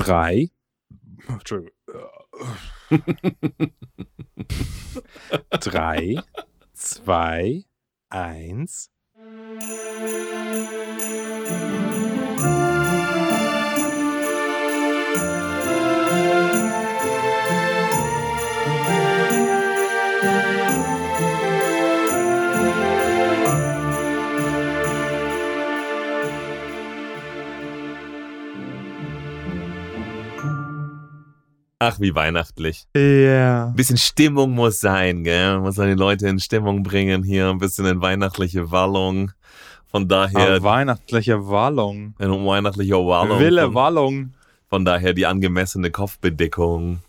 Drei. Entschuldigung. Drei, zwei, eins. Ach, wie weihnachtlich. Ja. Ein bisschen Stimmung muss sein, gell? Man muss die Leute in Stimmung bringen hier, ein bisschen in weihnachtliche Wallung. Von daher, Ah, weihnachtliche Wallung. in weihnachtliche Wallung. Wille von, Wallung. von daher die angemessene Kopfbedeckung.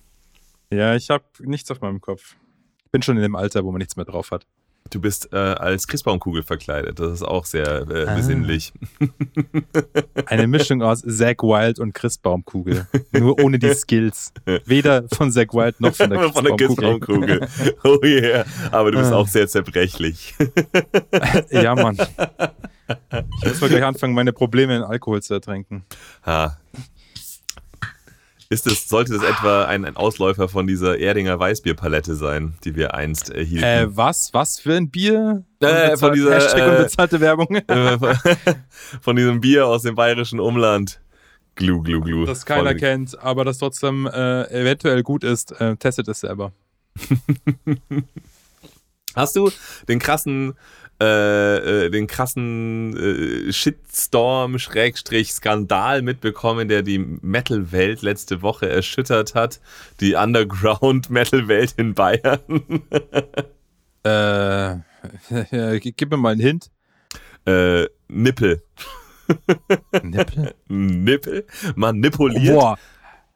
Ja, ich habe nichts auf meinem Kopf. Ich bin schon in dem Alter, wo man nichts mehr drauf hat. Du bist äh, als Christbaumkugel verkleidet. Das ist auch sehr äh, Ah. besinnlich. Eine Mischung aus Zack Wild und Christbaumkugel. Nur ohne die Skills. Weder von Zack Wild noch von der Christbaumkugel. Christbaumkugel. Oh yeah. Aber du bist Ah. auch sehr zerbrechlich. ja, Mann. Ich muss mal gleich anfangen, meine Probleme in Alkohol zu ertränken. Ha. Ist es, sollte das etwa ein, ein Ausläufer von dieser Erdinger Weißbierpalette sein, die wir einst erhielten? Äh, was? Was für ein Bier? Äh, von dieser, Hashtag äh, unbezahlte Werbung. Äh, von diesem Bier aus dem bayerischen Umland. Glu, glu, glu. das keiner Voll- kennt, aber das trotzdem äh, eventuell gut ist. Äh, testet es selber. Hast du den krassen, äh, äh, den krassen äh, Shitstorm, Schrägstrich, Skandal mitbekommen, der die Metal-Welt letzte Woche erschüttert hat? Die Underground-Metal-Welt in Bayern? Äh, gib mir mal einen Hint. äh, Nippel. Nippel? Nippel? Manipuliert? Boah.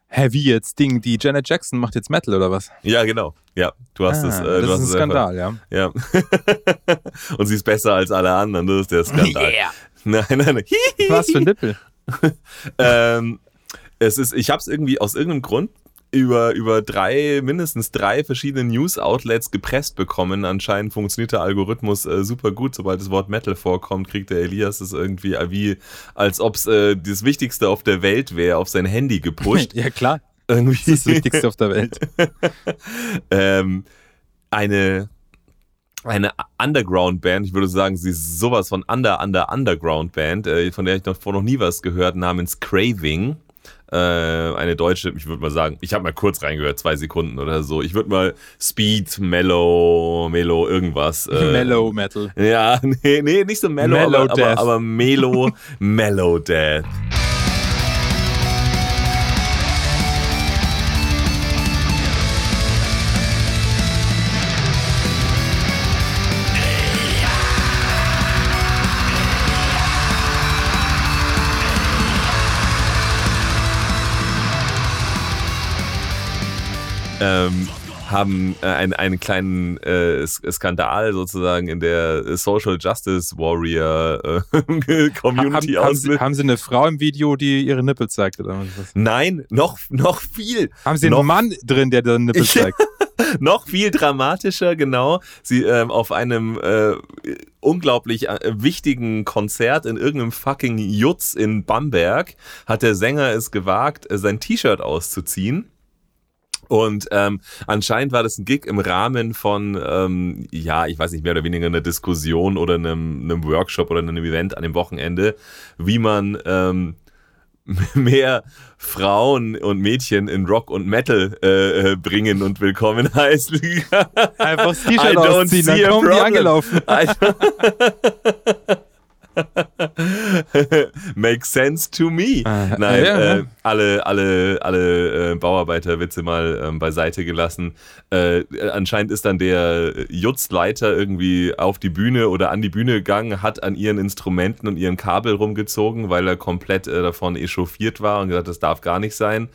Hä, wie jetzt? Ding, die Janet Jackson macht jetzt Metal oder was? Ja, genau. Ja, du hast Ah, es. Äh, du das hast ist ein es einfach- Skandal, ja. Ja. Und sie ist besser als alle anderen, das ist der Skandal. Nein, nein, nein. Was für ein Nippel? ähm, es ist, ich habe es irgendwie aus irgendeinem Grund über, über drei, mindestens drei verschiedene News-Outlets gepresst bekommen. Anscheinend funktioniert der Algorithmus äh, super gut. Sobald das Wort Metal vorkommt, kriegt der Elias es irgendwie äh, wie, als ob es äh, das Wichtigste auf der Welt wäre, auf sein Handy gepusht. Ja, klar. irgendwie. Das ist das Wichtigste auf der Welt. ähm, eine eine Underground-Band, ich würde sagen, sie ist sowas von Under, Under, Underground-Band, äh, von der ich noch, vor noch nie was gehört, namens Craving. Äh, eine deutsche, ich würde mal sagen, ich habe mal kurz reingehört, zwei Sekunden oder so. Ich würde mal Speed, Mellow, Mellow, irgendwas. Äh, Mellow Metal. Ja, nee, nee, nicht so Mellow, Mellow aber, aber, Death. aber Melo, Mellow Death. Ähm, haben äh, einen, einen kleinen äh, Skandal sozusagen in der Social Justice Warrior äh, Community Haben, haben, aus. Sie, haben Sie eine Frau im Video, die ihre Nippel zeigt oder was? Nein, noch, noch viel, Haben Sie Noch- einen Mann drin, der den Nippel zeigt? noch viel dramatischer, genau. Sie ähm, auf einem äh, unglaublich äh, wichtigen Konzert in irgendeinem fucking Jutz in Bamberg hat der Sänger es gewagt, äh, sein T-Shirt auszuziehen. Und ähm, anscheinend war das ein Gig im Rahmen von, ähm, ja, ich weiß nicht, mehr oder weniger einer Diskussion oder einem, einem Workshop oder einem Event an dem Wochenende, wie man ähm, mehr Frauen und Mädchen in Rock und Metal äh, äh, bringen und willkommen heißen. Einfach das T-Shirt ausziehen, dann kommen die angelaufen. Makes sense to me. Ah, Nein, ja, äh, ja. alle, alle, alle äh, Bauarbeiterwitze mal ähm, beiseite gelassen. Äh, anscheinend ist dann der Jutzleiter irgendwie auf die Bühne oder an die Bühne gegangen, hat an ihren Instrumenten und ihren Kabel rumgezogen, weil er komplett äh, davon echauffiert war und gesagt, das darf gar nicht sein.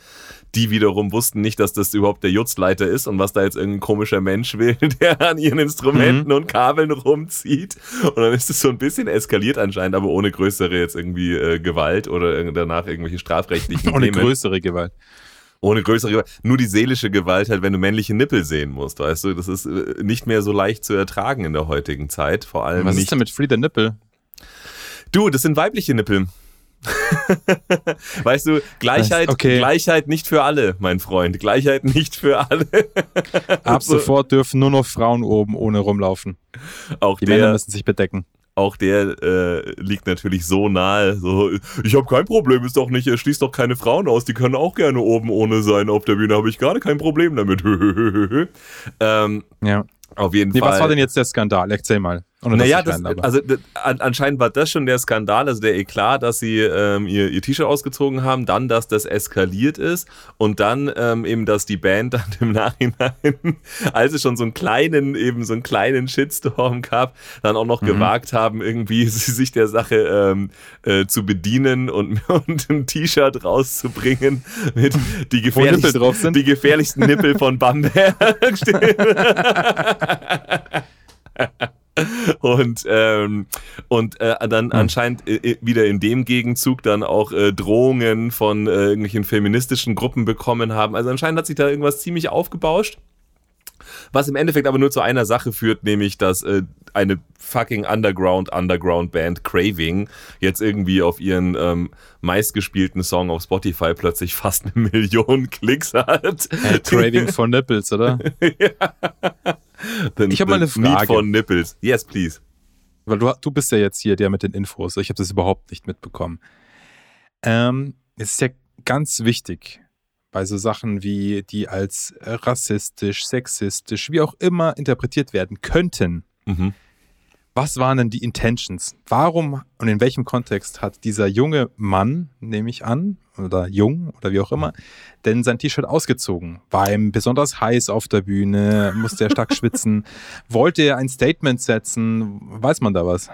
Die wiederum wussten nicht, dass das überhaupt der Jutzleiter ist und was da jetzt irgendein komischer Mensch will, der an ihren Instrumenten Mhm. und Kabeln rumzieht. Und dann ist es so ein bisschen eskaliert anscheinend, aber ohne größere jetzt irgendwie äh, Gewalt oder danach irgendwelche strafrechtlichen Ohne Themen. größere Gewalt. Ohne größere Gewalt. Nur die seelische Gewalt halt, wenn du männliche Nippel sehen musst, weißt du, das ist äh, nicht mehr so leicht zu ertragen in der heutigen Zeit. Vor allem Was nicht. ist denn mit Free the Nipple? Du, das sind weibliche Nippel. weißt du, Gleichheit, Okay. Gleichheit nicht für alle, mein Freund. Gleichheit nicht für alle. Ab So, sofort dürfen nur noch Frauen oben ohne rumlaufen. auch Die Männer der, müssen sich bedecken. auch der äh, liegt natürlich so nahe. So, ich habe kein Problem, ist doch nicht, er schließt doch keine Frauen aus, die können auch gerne oben ohne sein auf der Bühne, habe ich gerade kein Problem damit. ähm, Ja. auf jeden Nee, Fall. was war denn jetzt der Skandal? Erzähl mal. Naja, das, also d- an, anscheinend war das schon der Skandal, also der Eklat, dass sie ähm, ihr, ihr T-Shirt ausgezogen haben, dann, dass das eskaliert ist und dann ähm, eben, dass die Band dann im Nachhinein, als es schon so einen kleinen, eben so einen kleinen Shitstorm gab, dann auch Mhm. noch gewagt haben, irgendwie sich der Sache ähm, äh, zu bedienen und, und ein T-Shirt rauszubringen mit die sind. die gefährlichsten Nippel von Bamberg stehen. Und, ähm, und äh, Hm. dann anscheinend äh, wieder in dem Gegenzug dann auch äh, Drohungen von äh, irgendwelchen feministischen Gruppen bekommen haben. Also anscheinend hat sich da irgendwas ziemlich aufgebauscht. Was im Endeffekt aber nur zu einer Sache führt, nämlich dass äh, eine fucking Underground Underground Band Craving jetzt irgendwie auf ihren ähm, meistgespielten Song auf Spotify plötzlich fast eine Million Klicks hat. Äh, Craving for Nipples, oder? The- Ich hab mal eine the Need Frage. for Nipples. Yes, please. Weil du, du bist ja jetzt hier der mit den Infos. Ich habe das überhaupt nicht mitbekommen. Ähm, es ist ja ganz wichtig bei so Sachen wie, die als rassistisch, sexistisch, wie auch immer interpretiert werden könnten. Mhm. Was waren denn die Intentions? Warum und in welchem Kontext hat dieser junge Mann, nehme ich an, oder jung oder wie auch immer, denn sein T-Shirt ausgezogen? War ihm besonders heiß auf der Bühne? Musste er stark schwitzen? Wollte er ein Statement setzen? Weiß man da was?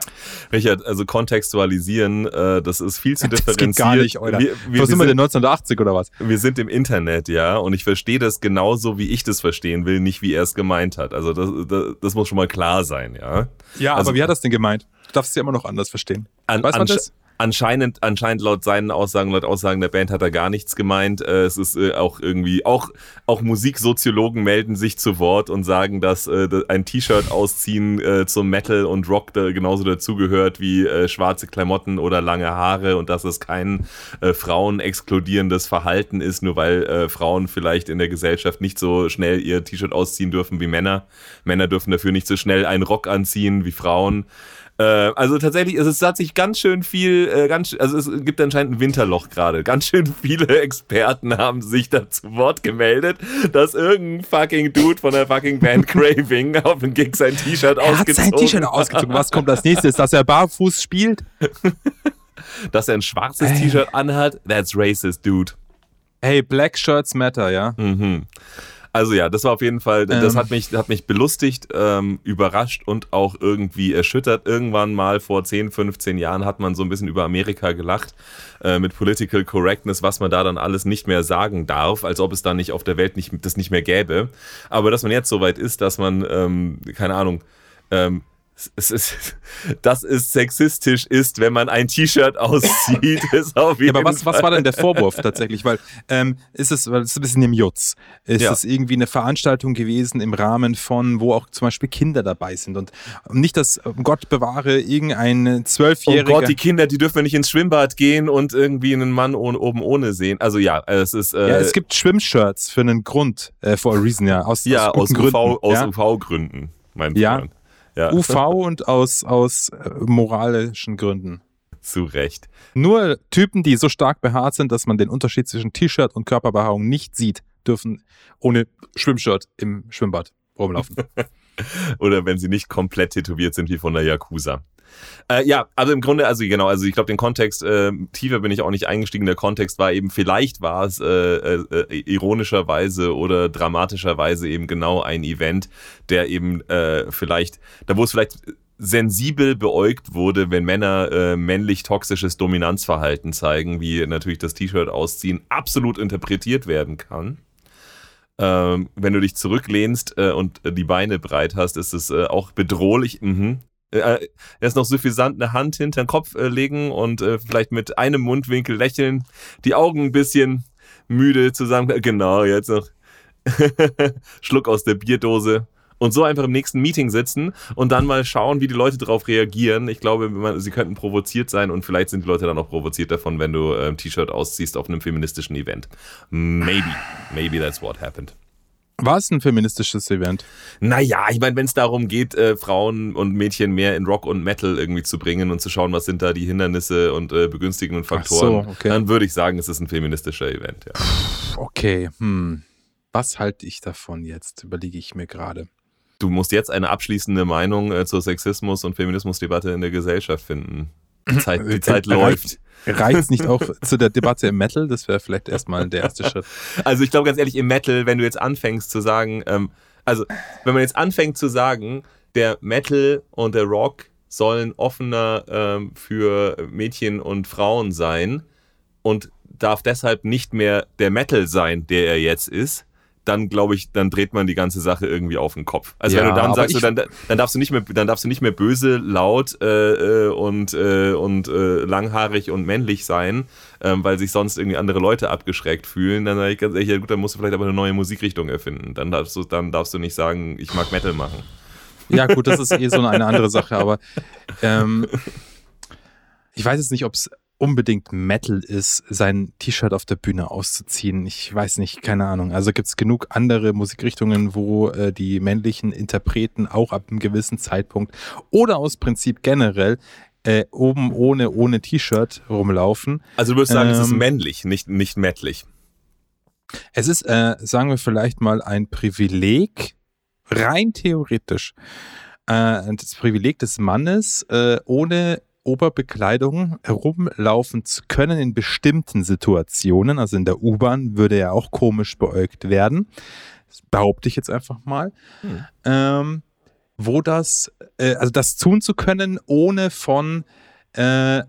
Richard, also kontextualisieren, äh, das ist viel zu Das differenziert. geht gar nicht, Alter. Wir, wir, Wo sind wir sind, denn 1980 oder was? wir sind im Internet, ja, und ich verstehe das genauso, wie ich das verstehen will, nicht wie er es gemeint hat. Also das, das, das muss schon mal klar sein, ja. Ja, Also- aber wie hat er das denn gemeint? Du darfst es ja immer noch anders verstehen. An, Weiß man das? Anscheinend, anscheinend laut seinen Aussagen, laut Aussagen der Band hat er gar nichts gemeint. Äh, es ist äh, auch irgendwie, auch, auch Musiksoziologen melden sich zu Wort und sagen, dass äh, ein T-Shirt ausziehen zum Metal und Rock genauso dazugehört wie schwarze Klamotten oder lange Haare und dass es kein äh, Frauen exkludierendes Verhalten ist, nur weil äh, Frauen vielleicht in der Gesellschaft nicht so schnell ihr T-Shirt ausziehen dürfen wie Männer. Männer dürfen dafür nicht so schnell einen Rock anziehen wie Frauen. Äh, also tatsächlich, es, ist- es hat sich ganz schön viel, äh, ganz, also es gibt anscheinend ein Winterloch gerade. Ganz schön viele Experten haben sich da zu Wort gemeldet, dass irgendein fucking Dude von der fucking Band Craving auf dem Gig sein T-Shirt Er hat ausgezogen sein T-Shirt ausgezogen. Was kommt als nächstes? Dass er barfuß spielt? Dass er ein schwarzes. T-Shirt anhat, that's racist, dude. Hey, Black Shirts matter, ja? Mhm. Also ja, das war auf jeden Fall, das Ähm. hat mich, hat mich belustigt, ähm, überrascht und auch irgendwie erschüttert. Irgendwann mal vor 10, 15 Jahren hat man so ein bisschen über Amerika gelacht äh, mit Political Correctness, was man da dann alles nicht mehr sagen darf, als ob es da nicht auf der Welt nicht, das nicht mehr gäbe. Aber dass man jetzt so weit ist, dass man, ähm, keine Ahnung, ähm, es ist, dass es sexistisch ist, wenn man ein T-Shirt auszieht, ist auf Ja, jeden aber was, was war denn der Vorwurf tatsächlich? Weil ähm, ist es, weil es ist ein bisschen im Jutz. Ist Ja. es irgendwie eine Veranstaltung gewesen im Rahmen von, wo auch zum Beispiel Kinder dabei sind und nicht, dass Gott bewahre irgendein Oh zwölfjähriger. Gott, die Kinder, die dürfen nicht ins Schwimmbad gehen und irgendwie einen Mann ohne, oben ohne sehen. Also ja, es ist äh, ja, es gibt Schwimmshirts für einen Grund, äh, for a reason, ja, aus, ja aus, UV, aus ja? UV-Gründen, mein Ja. Freund. Ja, UV und aus, aus äh, moralischen Gründen. zu Recht. Nur Typen, die so stark behaart sind, dass man den Unterschied zwischen T-Shirt und Körperbehaarung nicht sieht, dürfen ohne Schwimmshirt im Schwimmbad rumlaufen. Oder wenn sie nicht komplett tätowiert sind wie von der Yakuza. Äh, ja, also im Grunde, also genau, also ich glaube, den Kontext, äh, tiefer bin ich auch nicht eingestiegen. Der Kontext war eben, vielleicht war es äh, äh, ironischerweise oder dramatischerweise eben genau ein Event, der eben äh, vielleicht, da wo es vielleicht sensibel beäugt wurde, wenn Männer äh, männlich toxisches Dominanzverhalten zeigen, wie natürlich das T-Shirt ausziehen, absolut interpretiert werden kann. Ähm, wenn du dich zurücklehnst äh, und äh, die Beine breit hast, ist es äh, auch bedrohlich. Mhm. Äh, erst noch suffisant eine Hand hinter den Kopf äh, legen und äh, vielleicht mit einem Mundwinkel lächeln, die Augen ein bisschen müde zusammen. Genau, jetzt noch Schluck aus der Bierdose und so einfach im nächsten Meeting sitzen und dann mal schauen, wie die Leute darauf reagieren. Ich glaube, man, sie könnten provoziert sein und vielleicht sind die Leute dann auch provoziert davon, wenn du ein ähm, T-Shirt ausziehst auf einem feministischen Event. Maybe, maybe that's what happened. War es ein feministisches Event? Naja, ich meine, wenn es darum geht, äh, Frauen und Mädchen mehr in Rock und Metal irgendwie zu bringen und zu schauen, was sind da die Hindernisse und äh, begünstigenden Faktoren, so, okay. dann würde ich sagen, es ist ein feministischer Event. Ja. Okay, hm. Was halte ich davon jetzt? Überlege ich mir gerade. Du musst jetzt eine abschließende Meinung äh, zur Sexismus- und Feminismusdebatte in der Gesellschaft finden. Die Zeit, die Zeit läuft. Reicht es nicht auch zu der Debatte im Metal? Das wäre vielleicht erstmal der erste Schritt. Also ich glaube ganz ehrlich, im Metal, wenn du jetzt anfängst zu sagen, ähm, also wenn man jetzt anfängt zu sagen, der Metal und der Rock sollen offener ähm, für Mädchen und Frauen sein und darf deshalb nicht mehr der Metal sein, der er jetzt ist, dann glaube ich, dann dreht man die ganze Sache irgendwie auf den Kopf. Also ja, wenn du dann sagst, du, dann, dann darfst du nicht mehr, dann darfst du nicht mehr böse, laut äh, äh, und äh, und äh, langhaarig und männlich sein, ähm, weil sich sonst irgendwie andere Leute abgeschreckt fühlen. Dann sage ich ganz ehrlich, ja gut, dann musst du vielleicht aber eine neue Musikrichtung erfinden. Dann darfst du, dann darfst du nicht sagen, ich mag Metal machen. Ja gut, das ist eh so eine andere Sache, aber ähm, ich weiß jetzt nicht, ob es unbedingt Metal ist, sein T-Shirt auf der Bühne auszuziehen. Ich weiß nicht, keine Ahnung. Also gibt es genug andere Musikrichtungen, wo äh, die männlichen Interpreten auch ab einem gewissen Zeitpunkt oder aus Prinzip generell äh, oben ohne, ohne T-Shirt rumlaufen. Also du würdest sagen, ähm, es ist ähm, männlich, nicht, nicht mettlich. Es ist, äh, sagen wir vielleicht mal, ein Privileg, rein theoretisch, äh, das Privileg des Mannes, äh, ohne Oberbekleidung herumlaufen zu können in bestimmten Situationen. Also in der U-Bahn würde er auch komisch beäugt werden. Das behaupte ich jetzt einfach mal. Hm. Ähm, wo das, äh, also das tun zu können, ohne von äh,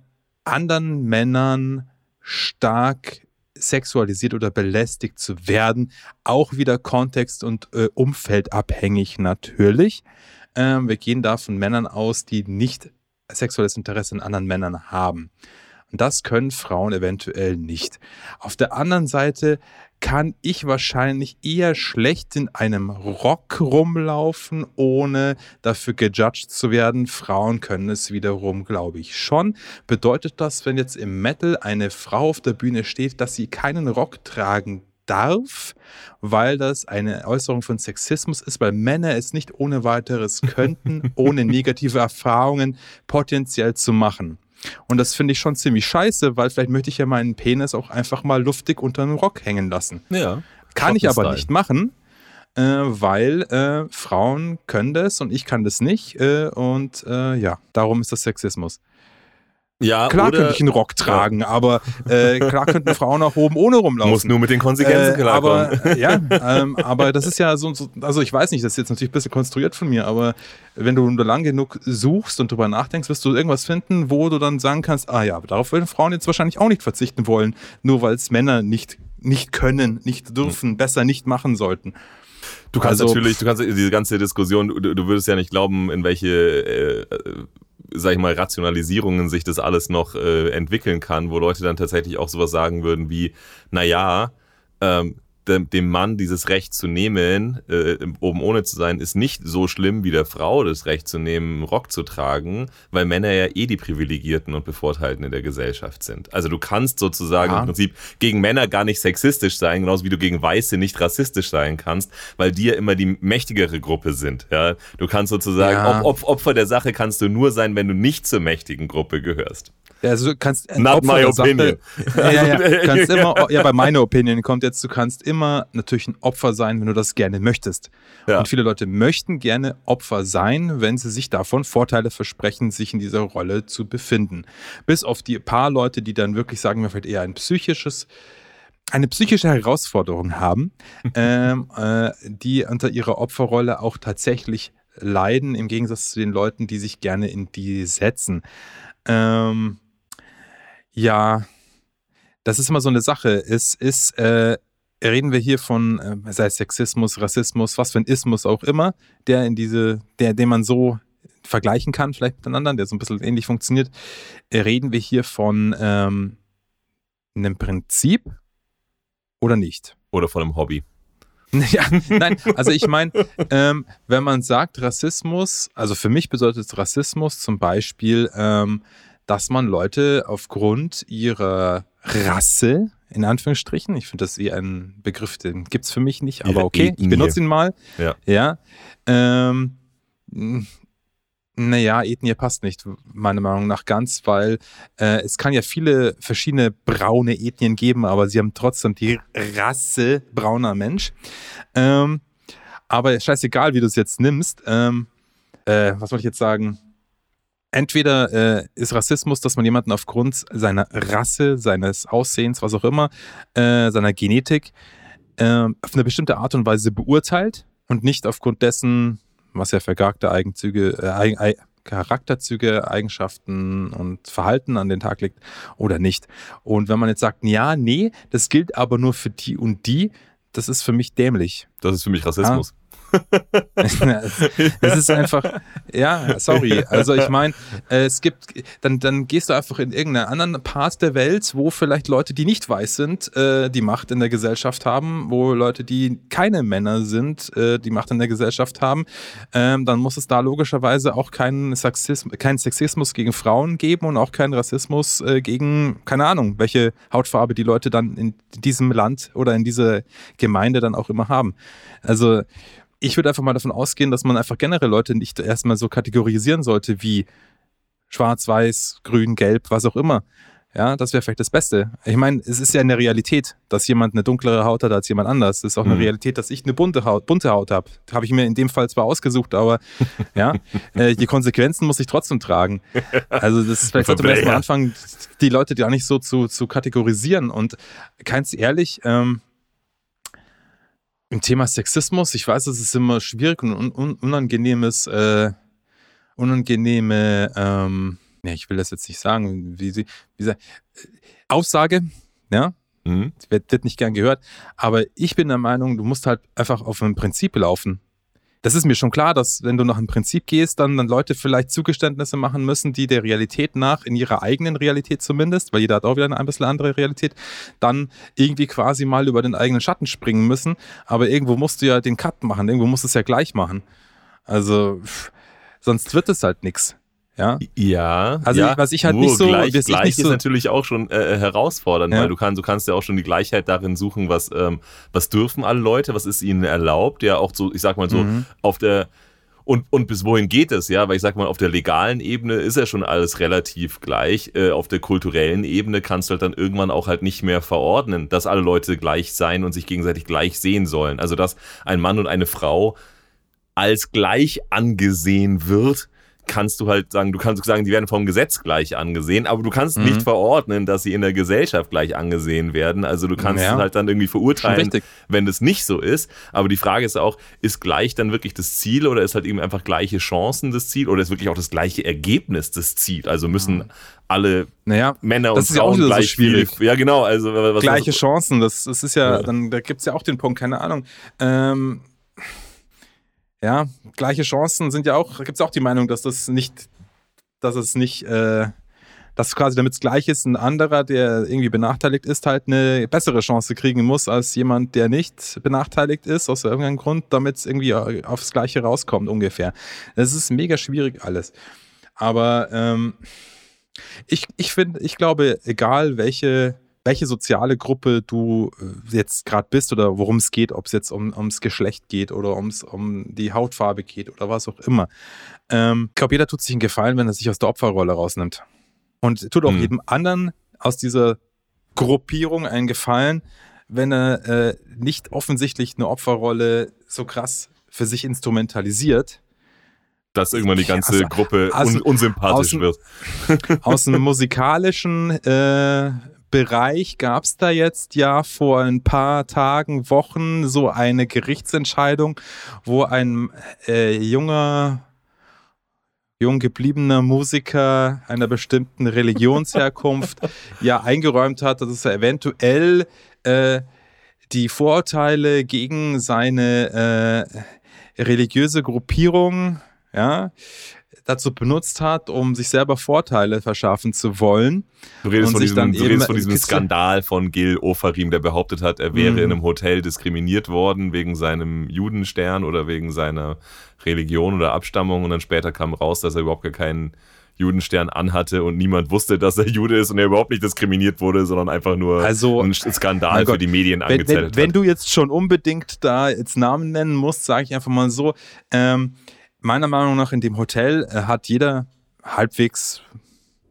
anderen Männern stark sexualisiert oder belästigt zu werden. Auch wieder kontext- und äh, umfeldabhängig natürlich. Ähm, wir gehen da von Männern aus, die nicht sexuelles Interesse in anderen Männern haben. Und das können Frauen eventuell nicht. Auf der anderen Seite kann ich wahrscheinlich eher schlecht in einem Rock rumlaufen, ohne dafür gejudged zu werden. Frauen können es wiederum, glaube ich, schon. Bedeutet das, wenn jetzt im Metal eine Frau auf der Bühne steht, dass sie keinen Rock tragen darf, weil das eine Äußerung von Sexismus ist, weil Männer es nicht ohne weiteres könnten, ohne negative Erfahrungen potenziell zu machen. Und das finde ich schon ziemlich scheiße, weil vielleicht möchte ich ja meinen Penis auch einfach mal luftig unter einem Rock hängen lassen. Ja. Kann ich aber nicht machen, äh, weil äh, Frauen können das und ich kann das nicht. Äh, und äh, ja, darum ist das Sexismus. Ja, klar könnte ich einen Rock tragen, ja. aber äh, klar könnten Frauen auch oben ohne rumlaufen. Muss nur mit den Konsequenzen äh, klarkommen. Aber, äh, ja, ähm, aber das ist ja so, so, also ich weiß nicht, das ist jetzt natürlich ein bisschen konstruiert von mir, aber wenn du nur lang genug suchst und drüber nachdenkst, wirst du irgendwas finden, wo du dann sagen kannst, ah ja, darauf würden Frauen jetzt wahrscheinlich auch nicht verzichten wollen, nur weil es Männer nicht, nicht können, nicht dürfen, hm. besser nicht machen sollten. Du kannst also, natürlich, du kannst diese ganze Diskussion, du, du würdest ja nicht glauben, in welche äh, sag ich mal, Rationalisierungen sich das alles noch äh, entwickeln kann, wo Leute dann tatsächlich auch sowas sagen würden wie, naja, ähm, dem Mann dieses Recht zu nehmen, äh, oben ohne zu sein, ist nicht so schlimm wie der Frau das Recht zu nehmen, Rock zu tragen, weil Männer ja eh die Privilegierten und Bevorteilten in der Gesellschaft sind. Also du kannst sozusagen ja. im Prinzip gegen Männer gar nicht sexistisch sein, genauso wie du gegen Weiße nicht rassistisch sein kannst, weil die ja immer die mächtigere Gruppe sind. Ja? Du kannst sozusagen, ja. Opfer der Sache kannst du nur sein, wenn du nicht zur mächtigen Gruppe gehörst. Also du kannst Not my opinion. Sache, ja, ja, kannst immer, ja, bei meiner Opinion kommt jetzt, du kannst immer natürlich ein Opfer sein, wenn du das gerne möchtest. Ja. Und viele Leute möchten gerne Opfer sein, wenn sie sich davon Vorteile versprechen, sich in dieser Rolle zu befinden. Bis auf die paar Leute, die dann wirklich sagen, mir vielleicht eher ein psychisches eine psychische Herausforderung haben, ähm, äh, die unter ihrer Opferrolle auch tatsächlich leiden, im Gegensatz zu den Leuten, die sich gerne in die setzen. Ähm, ja, das ist immer so eine Sache. Es ist, äh, reden wir hier von, äh, sei es Sexismus, Rassismus, was für ein Ismus auch immer, der in diese, der, den man so vergleichen kann, vielleicht miteinander, der so ein bisschen ähnlich funktioniert. Äh, reden wir hier von ähm, einem Prinzip oder nicht? Oder von einem Hobby. Ja, nein, also ich meine, ähm, wenn man sagt Rassismus, also für mich bedeutet Rassismus zum Beispiel, ähm, dass man Leute aufgrund ihrer Rasse, in Anführungsstrichen, ich finde das wie ein Begriff, den gibt es für mich nicht, aber okay, ich benutze ihn mal. Ja. ja ähm, naja, Ethnie passt nicht, meiner Meinung nach ganz, weil äh, es kann ja viele verschiedene braune Ethnien geben, aber sie haben trotzdem die Rasse brauner Mensch. Ähm, aber scheißegal, wie du es jetzt nimmst. Ähm, äh, was wollte ich jetzt sagen? Entweder äh, ist Rassismus, dass man jemanden aufgrund seiner Rasse, seines Aussehens, was auch immer, äh, seiner Genetik ähm, auf eine bestimmte Art und Weise beurteilt und nicht aufgrund dessen, was ja für Charaktereigenzüge, äh, Charakterzüge, Eigenschaften und Verhalten an den Tag legt oder nicht. Und wenn man jetzt sagt, ja, nee, das gilt aber nur für die und die, das ist für mich dämlich. Das ist für mich Rassismus. Es ist einfach, ja, sorry. Also ich meine, äh, es gibt, dann, dann gehst du einfach in irgendeinen anderen Part der Welt, wo vielleicht Leute, die nicht weiß sind, äh, die Macht in der Gesellschaft haben, wo Leute, die keine Männer sind, äh, die Macht in der Gesellschaft haben, ähm, dann muss es da logischerweise auch keinen Sexismus, keinen Sexismus gegen Frauen geben und auch keinen Rassismus gegen, keine Ahnung, welche Hautfarbe die Leute dann in diesem Land oder in dieser Gemeinde dann auch immer haben. Also ich würde einfach mal davon ausgehen, dass man einfach generell Leute nicht erstmal so kategorisieren sollte wie schwarz, weiß, grün, gelb, was auch immer. Ja, das wäre vielleicht das Beste. Ich meine, es ist ja eine Realität, dass jemand eine dunklere Haut hat als jemand anders. Es ist auch eine mhm. Realität, dass ich eine bunte Haut, bunte Haut habe. Habe ich mir in dem Fall zwar ausgesucht, aber ja, äh, die Konsequenzen muss ich trotzdem tragen. Also das ist, vielleicht sollte man erstmal anfangen, die Leute gar nicht so zu, zu kategorisieren. Und ganz ehrlich, ähm, im Thema Sexismus, ich weiß, es ist immer schwierig und un un unangenehmes, äh, unangenehme, ähm, ja, ich will das jetzt nicht sagen, wie sie, wie sie Aussage, ja, mhm. wird, wird nicht gern gehört, aber ich bin der Meinung, du musst halt einfach auf ein Prinzip laufen das ist mir schon klar, dass wenn du nach einem Prinzip gehst, dann, dann Leute vielleicht Zugeständnisse machen müssen, die der Realität nach, in ihrer eigenen Realität zumindest, weil jeder hat auch wieder eine ein bisschen andere Realität, dann irgendwie quasi mal über den eigenen Schatten springen müssen. Aber irgendwo musst du ja den Cut machen, irgendwo musst du es ja gleich machen. Also, pff, sonst wird es halt nichts. Ja, ja also ja. was ich halt nicht so gleich, was gleich nicht so, ist natürlich auch schon äh, äh, herausfordernd, ja. weil du kannst du kannst ja auch schon die Gleichheit darin suchen, was ähm, was dürfen alle Leute, was ist ihnen erlaubt, ja auch so ich sag mal so mhm. auf der und, und bis wohin geht es, ja? Weil ich sag mal, auf der legalen Ebene ist ja schon alles relativ gleich. Äh, auf der kulturellen Ebene kannst du halt dann irgendwann auch halt nicht mehr verordnen, dass alle Leute gleich sein und sich gegenseitig gleich sehen sollen. Also, dass ein Mann und eine Frau als gleich angesehen wird, kannst du halt sagen, du kannst sagen, die werden vom Gesetz gleich angesehen, aber du kannst mhm. nicht verordnen, dass sie in der Gesellschaft gleich angesehen werden. Also du kannst ja. halt dann irgendwie verurteilen, wenn es nicht so ist. Aber die Frage ist auch, ist gleich dann wirklich das Ziel oder ist halt eben einfach gleiche Chancen das Ziel oder ist wirklich auch das gleiche Ergebnis das Ziel? Also müssen mhm. alle naja, Männer und Frauen gleich so schwierig. Viel, ja, genau. Also was, gleiche was, Chancen. Das, das ist ja, ja. dann da gibt es ja auch den Punkt, keine Ahnung. Ähm, ja, gleiche Chancen sind ja auch, gibt es auch die Meinung, dass das nicht, dass es nicht, äh, dass quasi damit es gleich ist, ein anderer, der irgendwie benachteiligt ist, halt eine bessere Chance kriegen muss als jemand, der nicht benachteiligt ist, aus irgendeinem Grund, damit es irgendwie aufs Gleiche rauskommt, ungefähr. Das ist mega schwierig alles. Aber ähm, ich, ich finde, ich glaube, egal welche welche soziale Gruppe du äh, jetzt gerade bist oder worum es geht, ob es jetzt um, ums Geschlecht geht oder ums, um die Hautfarbe geht oder was auch immer. Ähm, ich glaube, jeder tut sich einen Gefallen, wenn er sich aus der Opferrolle rausnimmt. Und tut auch mhm. jedem anderen aus dieser Gruppierung einen Gefallen, wenn er äh, nicht offensichtlich eine Opferrolle so krass für sich instrumentalisiert, dass irgendwann die ganze also, Gruppe un also unsympathisch aus, wird. aus einem musikalischen äh, Bereich gab es da jetzt ja vor ein paar Tagen, Wochen so eine Gerichtsentscheidung, wo ein äh, junger, jung gebliebener Musiker einer bestimmten Religionsherkunft ja eingeräumt hat, dass er eventuell äh, die Vorurteile gegen seine äh, religiöse Gruppierung ja, dazu benutzt hat, um sich selber Vorteile verschaffen zu wollen. Du redest, Und von sich diesem, dann du redest eben von diesem Skandal von Gil Ofarim, der behauptet hat, er wäre Mhm. in einem Hotel diskriminiert worden wegen seinem Judenstern oder wegen seiner Religion oder Abstammung und dann später kam raus, dass er überhaupt gar keinen Judenstern anhatte und niemand wusste, dass er Jude ist und er überhaupt nicht diskriminiert wurde, sondern einfach nur Also, ein Skandal mein für Gott, die Medien Wenn, wenn, angezettelt wenn hat. du jetzt schon unbedingt da jetzt Namen nennen musst, sage ich einfach mal so, ähm, meiner Meinung nach in dem Hotel äh, hat jeder halbwegs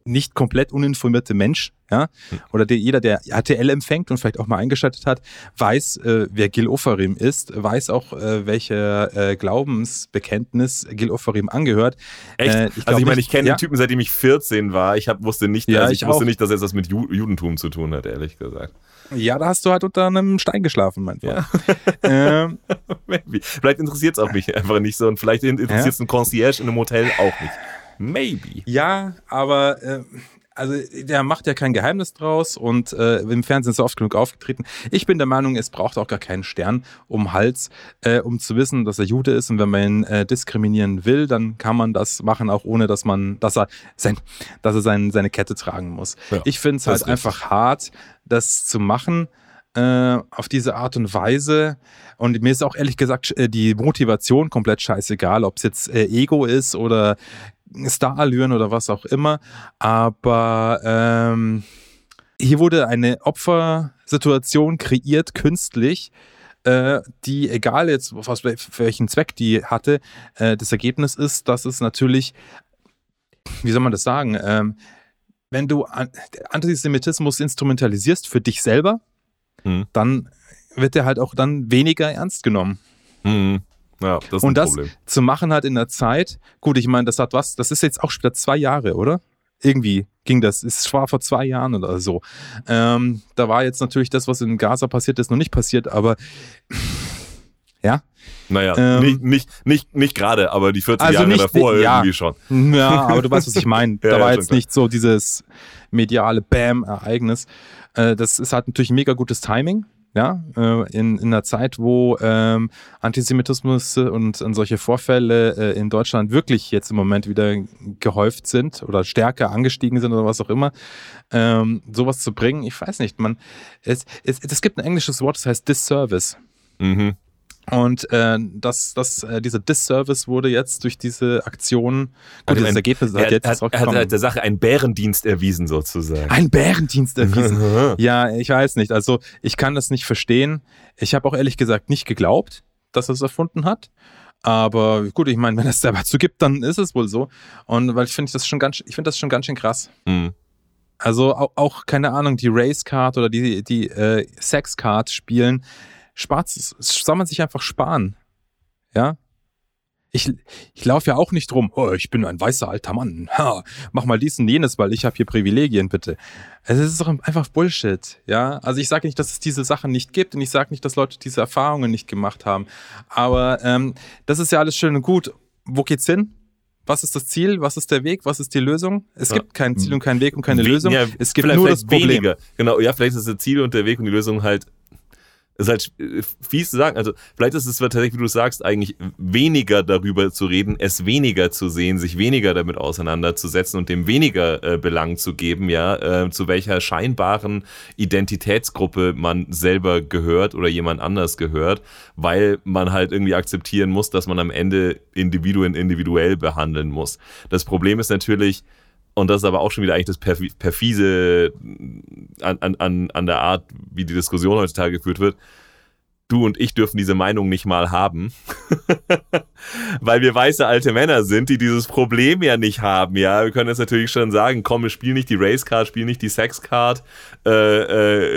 nicht komplett uninformierte Mensch, ja, Hm. oder der, jeder, der RTL empfängt und vielleicht auch mal eingeschaltet hat, weiß, äh, wer Gil Ofarim ist, weiß auch, äh, welche äh, Glaubensbekenntnis Gil Ofarim angehört. Echt? Äh, also glaub ich meine, ich kenne ja, den Typen, seitdem ich 14 war. Ich hab, wusste nicht, Ja, also ich, ich wusste nicht, dass es das mit Ju Judentum zu tun hat, ehrlich gesagt. Ja, da hast du halt unter einem Stein geschlafen, mein Freund. ähm, Maybe. Vielleicht interessiert es auch mich einfach nicht so und vielleicht interessiert es ein Concierge in einem Hotel auch nicht. Maybe. Ja, aber äh, also der macht ja kein Geheimnis draus und äh, im Fernsehen ist er oft genug aufgetreten. Ich bin der Meinung, es braucht auch gar keinen Stern um Hals, äh, um zu wissen, dass er Jude ist und wenn man ihn äh, diskriminieren will, dann kann man das machen, auch ohne dass man, dass er sein, dass er sein, seine Kette tragen muss. Ja, ich finde es halt einfach hart, das zu machen äh, auf diese Art und Weise. Und mir ist auch ehrlich gesagt äh, die Motivation komplett scheißegal, ob es jetzt äh, Ego ist oder Starallüren oder was auch immer. Aber ähm, hier wurde eine Opfersituation kreiert, künstlich, äh, die, egal jetzt, was, für welchen Zweck die hatte, äh, das Ergebnis ist, dass es natürlich, wie soll man das sagen, ähm, wenn du An- Antisemitismus instrumentalisierst für dich selber, Mhm. dann wird der halt auch dann weniger ernst genommen. Mhm. Ja, das ist Und ein das Problem. zu machen hat in der Zeit, gut, ich meine, das hat was, das ist jetzt auch schon wieder zwei Jahre, oder? Irgendwie ging das, es war vor zwei Jahren oder so. Ähm, da war jetzt natürlich das, was in Gaza passiert ist, noch nicht passiert, aber ja, Naja, ähm, nicht, nicht, nicht, nicht gerade, aber die 40 Also Jahre nicht- davor ja. irgendwie schon. Ja, aber du weißt, was ich meine. Ja, da ja, war schon jetzt nicht so dieses mediale Bam-Ereignis. Äh, das ist halt natürlich mega gutes Timing. Ja, äh, in, in einer Zeit, wo ähm, Antisemitismus und, und solche Vorfälle äh, in Deutschland wirklich jetzt im Moment wieder gehäuft sind oder stärker angestiegen sind oder was auch immer, ähm, sowas zu bringen, ich weiß nicht, man, es, es, es gibt ein englisches Wort, das heißt Disservice. Mhm. Und äh, das, das, äh, dieser Disservice wurde jetzt durch diese Aktion, gut, Also das Ergebnis Er, hat jetzt hat, er hat halt der Sache einen Bärendienst erwiesen, sozusagen. ein Bärendienst erwiesen. ja, ich weiß nicht. Also ich kann das nicht verstehen. Ich habe auch ehrlich gesagt nicht geglaubt, dass er es erfunden hat. Aber gut, ich meine, wenn es selber zu gibt, dann ist es wohl so. Und weil ich finde das schon ganz, ich finde das schon ganz schön krass. Mhm. Also auch, auch keine Ahnung, die Race Card oder die, die äh, Sex Card spielen, spart, soll man sich einfach sparen. Ja. Ich, ich laufe ja auch nicht rum, oh, ich bin ein weißer alter Mann. Ha, mach mal dies und jenes, weil ich habe hier Privilegien, bitte. Es ist doch einfach Bullshit, ja. Also ich sage nicht, dass es diese Sachen nicht gibt und ich sage nicht, dass Leute diese Erfahrungen nicht gemacht haben. Aber ähm, das ist ja alles schön und gut. Wo geht's hin? Was ist das Ziel? Was ist der Weg? Was ist die Lösung? Es Ja. gibt kein Ziel und keinen Weg und keine We- Lösung. ja, es gibt nur das Problem. Weniger. Genau, ja, vielleicht ist das Ziel und der Weg und die Lösung halt. Ist halt äh, fies zu sagen. Also, vielleicht ist es tatsächlich, wie du sagst, eigentlich weniger darüber zu reden, es weniger zu sehen, sich weniger damit auseinanderzusetzen und dem weniger äh, Belang zu geben, ja, äh, zu welcher scheinbaren Identitätsgruppe man selber gehört oder jemand anders gehört, weil man halt irgendwie akzeptieren muss, dass man am Ende Individuen individuell behandeln muss. Das Problem ist natürlich, und das ist aber auch schon wieder eigentlich das Perfi- perfise an, an, an, an der Art, wie die Diskussion heutzutage geführt wird. Du und ich dürfen diese Meinung nicht mal haben, weil wir weiße alte Männer sind, die dieses Problem ja nicht haben. Ja, wir können jetzt natürlich schon sagen, komm, wir spielen nicht die Race Card, spielen nicht die Sex Card, äh,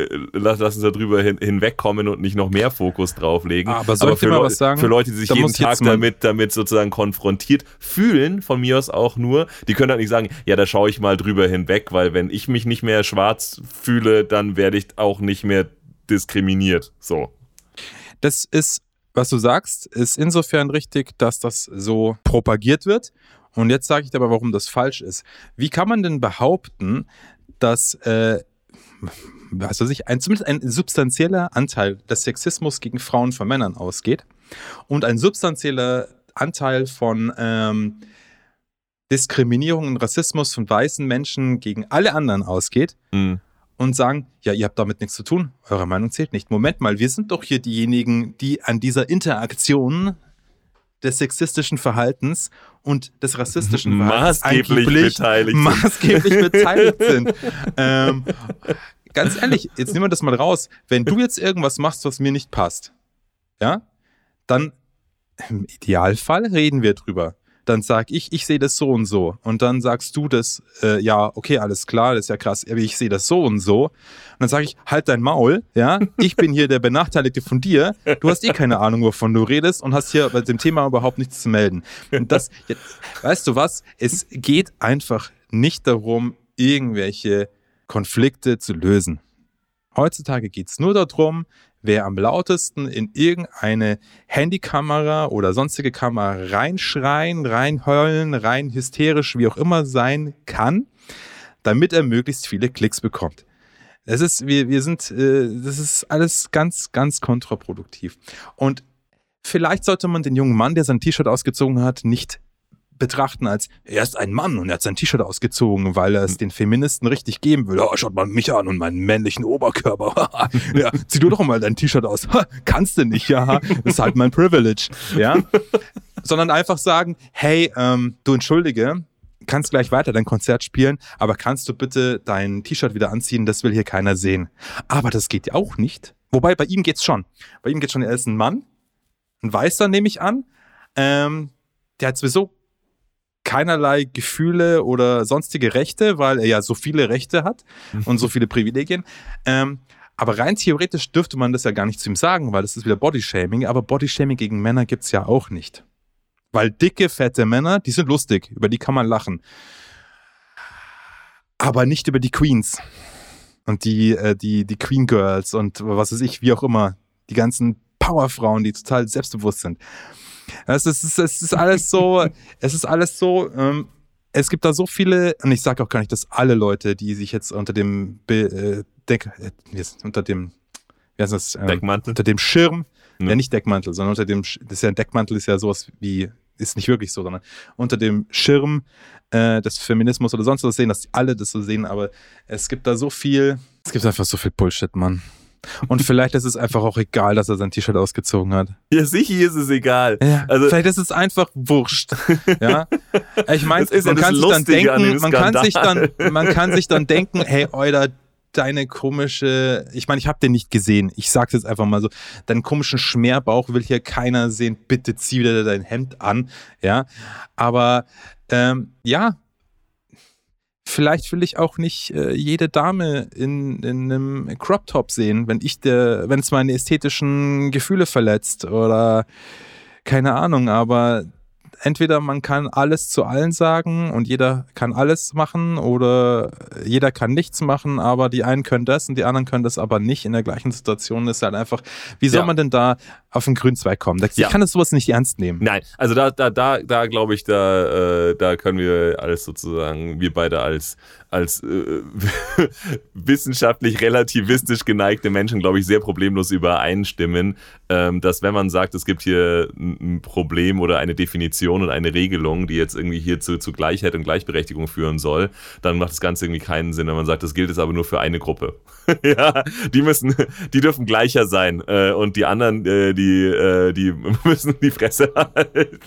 äh, lass, lass uns darüber hin, hinwegkommen und nicht noch mehr Fokus drauflegen. Aber soll ich für, was sagen? für Leute, die sich jeden Tag mal- damit, damit sozusagen konfrontiert fühlen, von mir aus auch nur, die können halt nicht sagen, ja, da schaue ich mal drüber hinweg, weil wenn ich mich nicht mehr schwarz fühle, dann werde ich auch nicht mehr diskriminiert. So. Das ist, was du sagst, ist insofern richtig, dass das so propagiert wird. Und jetzt sage ich dir aber, warum das falsch ist. Wie kann man denn behaupten, dass äh, was weiß ich, ein, zumindest ein substanzieller Anteil des Sexismus gegen Frauen von Männern ausgeht und ein substanzieller Anteil von ähm, Diskriminierung und Rassismus von weißen Menschen gegen alle anderen ausgeht Mhm. Und sagen, ja, ihr habt damit nichts zu tun, eure Meinung zählt nicht. Moment mal, wir sind doch hier diejenigen, die an dieser Interaktion des sexistischen Verhaltens und des rassistischen Verhaltens Maßgeblich beteiligt sind. maßgeblich beteiligt sind. ähm, ganz ehrlich, jetzt nehmen wir das mal raus. Wenn du jetzt irgendwas machst, was mir nicht passt, ja, dann im Idealfall reden wir drüber. Dann sag ich, ich sehe das so und so. Und dann sagst du das, äh, ja, okay, alles klar, das ist ja krass, aber ich sehe das so und so. Und dann sage ich, halt dein Maul, ja, ich bin hier der Benachteiligte von dir. Du hast eh keine Ahnung, wovon du redest und hast hier bei dem Thema überhaupt nichts zu melden. Und das, jetzt, weißt du was, es geht einfach nicht darum, irgendwelche Konflikte zu lösen. Heutzutage geht es nur darum, wer am lautesten in irgendeine Handykamera oder sonstige Kamera reinschreien, reinheulen, rein hysterisch, wie auch immer sein kann, damit er möglichst viele Klicks bekommt. Es ist, wir, wir sind, äh, das ist alles ganz, ganz kontraproduktiv. Und vielleicht sollte man den jungen Mann, der sein T-Shirt ausgezogen hat, nicht betrachten als, er ist ein Mann und er hat sein T-Shirt ausgezogen, weil er es den Feministen richtig geben will. Oh, schaut mal mich an und meinen männlichen Oberkörper. ja, zieh du doch mal dein T-Shirt aus. Kannst du nicht, ja. Das ist halt mein Privilege. Ja. Sondern einfach sagen, hey, ähm, du entschuldige, kannst gleich weiter dein Konzert spielen, aber kannst du bitte dein T-Shirt wieder anziehen? Das will hier keiner sehen. Aber das geht ja auch nicht. Wobei, bei ihm geht's schon. Bei ihm geht's schon, er ist ein Mann, ein Weißer nehme ich an. Ähm, der hat sowieso keinerlei Gefühle oder sonstige Rechte, weil er ja so viele Rechte hat und so viele Privilegien. Ähm, aber rein theoretisch dürfte man das ja gar nicht zu ihm sagen, weil das ist wieder Bodyshaming. Aber Bodyshaming gegen Männer gibt's ja auch nicht. Weil dicke, fette Männer, die sind lustig, über die kann man lachen. Aber nicht über die Queens. Und die, äh, die, die Queen Girls und was weiß ich, wie auch immer. Die ganzen Powerfrauen, die total selbstbewusst sind. Es ist, es ist, es ist alles so, es ist alles so, ähm, es gibt da so viele, und ich sage auch gar nicht, dass alle Leute, die sich jetzt unter dem Be äh, Deck, äh, unter dem, wie heißt das, ähm, Deckmantel? unter dem Schirm, Ja. ja. nicht Deckmantel, sondern unter dem, das ist ja ein Deckmantel ist ja sowas wie, ist nicht wirklich so, sondern unter dem Schirm äh, des Feminismus oder sonst was sehen, dass alle das so sehen, aber es gibt da so viel, es gibt einfach so viel Bullshit, Mann. Und vielleicht ist es einfach auch egal, dass er sein T-Shirt ausgezogen hat. Ja, sicher ist es egal. Ja, Also- vielleicht ist es einfach wurscht. Ja, ich meine, man kann sich dann denken, man kann sich dann, man kann sich dann denken, hey, Euler, deine komische, ich meine, ich habe den nicht gesehen. Ich sag's jetzt einfach mal so, deinen komischen Schmerbauch will hier keiner sehen. Bitte zieh wieder dein Hemd an, ja. Aber ähm, ja, vielleicht will ich auch nicht äh, jede Dame in, in einem Crop Top sehen, wenn ich wenn es meine ästhetischen Gefühle verletzt oder keine Ahnung, aber entweder man kann alles zu allen sagen und jeder kann alles machen oder jeder kann nichts machen, aber die einen können das und die anderen können das aber nicht in der gleichen Situation. ist halt einfach, wie soll Ja. man denn da auf den Grünzweig kommen? Ich Ja. kann das sowas nicht ernst nehmen. Nein, also da, da, da, da glaube ich, da, äh, da können wir alles sozusagen, wir beide als, als äh, wissenschaftlich relativistisch geneigte Menschen, glaube ich, sehr problemlos übereinstimmen, ähm, dass wenn man sagt, es gibt hier ein Problem oder eine Definition und eine Regelung, die jetzt irgendwie hier zu, zu Gleichheit und Gleichberechtigung führen soll, dann macht das Ganze irgendwie keinen Sinn, wenn man sagt, das gilt jetzt aber nur für eine Gruppe. ja, die müssen, die dürfen gleicher sein äh, und die anderen, äh, die, äh, die müssen die Fresse halten.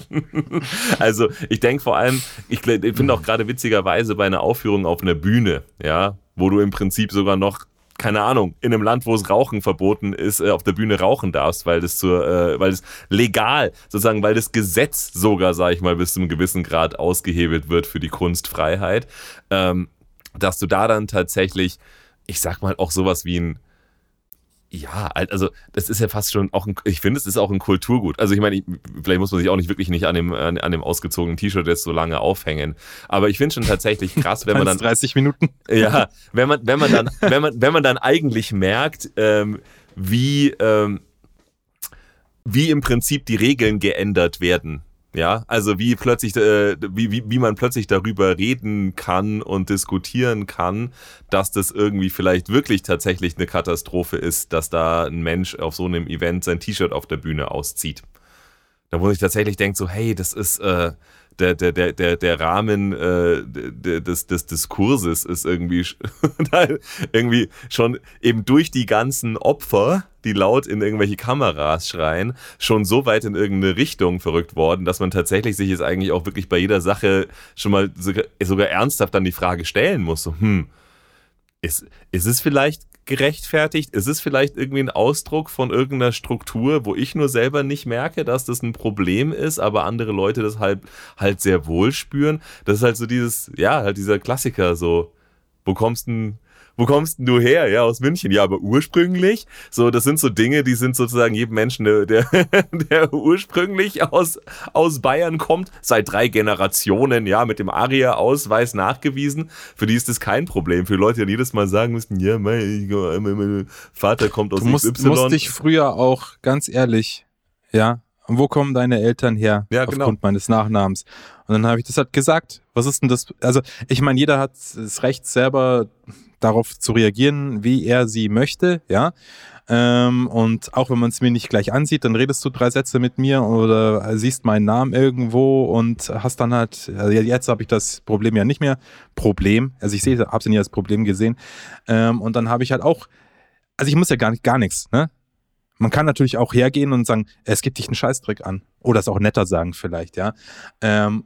also ich denke vor allem, ich, ich finde auch gerade witzigerweise bei einer Aufführung auf einer Bühne, ja, wo du im Prinzip sogar noch keine Ahnung, in einem Land, wo es Rauchen verboten ist, äh, auf der Bühne rauchen darfst, weil das zur, äh, weil das legal, sozusagen, weil das Gesetz sogar, sag ich mal, bis zu einem gewissen Grad ausgehebelt wird für die Kunstfreiheit, ähm, dass du da dann tatsächlich, ich sag mal, auch sowas wie ein ja, also das ist ja fast schon auch ein, ich finde, es ist auch ein Kulturgut. Also ich meine, ich, vielleicht muss man sich auch nicht wirklich nicht an dem, an, an dem ausgezogenen T-Shirt jetzt so lange aufhängen. Aber ich finde schon tatsächlich krass, wenn man dann 30 Minuten. ja, wenn man, wenn man dann, wenn man, wenn man dann eigentlich merkt, ähm, wie, ähm, wie im Prinzip die Regeln geändert werden. Ja, also wie plötzlich, äh, wie, wie, wie man plötzlich darüber reden kann und diskutieren kann, dass das irgendwie vielleicht wirklich tatsächlich eine Katastrophe ist, dass da ein Mensch auf so einem Event sein T-Shirt auf der Bühne auszieht. Da wo ich tatsächlich denke, so, hey, das ist, äh, der, der, der, der, der Rahmen äh, des, des Diskurses ist irgendwie, irgendwie schon eben durch die ganzen Opfer, die laut in irgendwelche Kameras schreien, schon so weit in irgendeine Richtung verrückt worden, dass man tatsächlich sich jetzt eigentlich auch wirklich bei jeder Sache schon mal sogar, sogar ernsthaft dann die Frage stellen muss, so, hm, ist, ist es vielleicht gerechtfertigt? Ist es vielleicht irgendwie ein Ausdruck von irgendeiner Struktur, wo ich nur selber nicht merke, dass das ein Problem ist, aber andere Leute das halt, halt sehr wohl spüren? Das ist halt so dieses, ja, halt dieser Klassiker, so, wo kommst du wo kommst denn du her? Ja, aus München. Ja, aber ursprünglich, so, das sind so Dinge, die sind sozusagen jedem Menschen, der, der ursprünglich aus, aus Bayern kommt, seit drei Generationen, ja, mit dem ARIA-Ausweis nachgewiesen. Für die ist das kein Problem. Für Leute, die jedes Mal sagen müssen, ja, mein, mein Vater kommt aus du musst, XY. Du musst dich früher auch, ganz ehrlich, ja, und wo kommen deine Eltern her? Ja, genau. Aufgrund meines Nachnamens. Und dann habe ich das halt gesagt. Was ist denn das? Also, ich meine, jeder hat das Recht, selber darauf zu reagieren, wie er sie möchte, ja. Ähm, und auch wenn man es mir nicht gleich ansieht, dann redest du drei Sätze mit mir oder siehst meinen Namen irgendwo und hast dann halt, also jetzt habe ich das Problem ja nicht mehr. Problem, also ich sehe, habe es nie als Problem gesehen. Ähm, und dann habe ich halt auch, also ich muss ja gar nicht, gar nichts, ne? Man kann natürlich auch hergehen und sagen, es gibt dich einen Scheißdreck an. Oder es auch netter sagen vielleicht, ja. Ähm,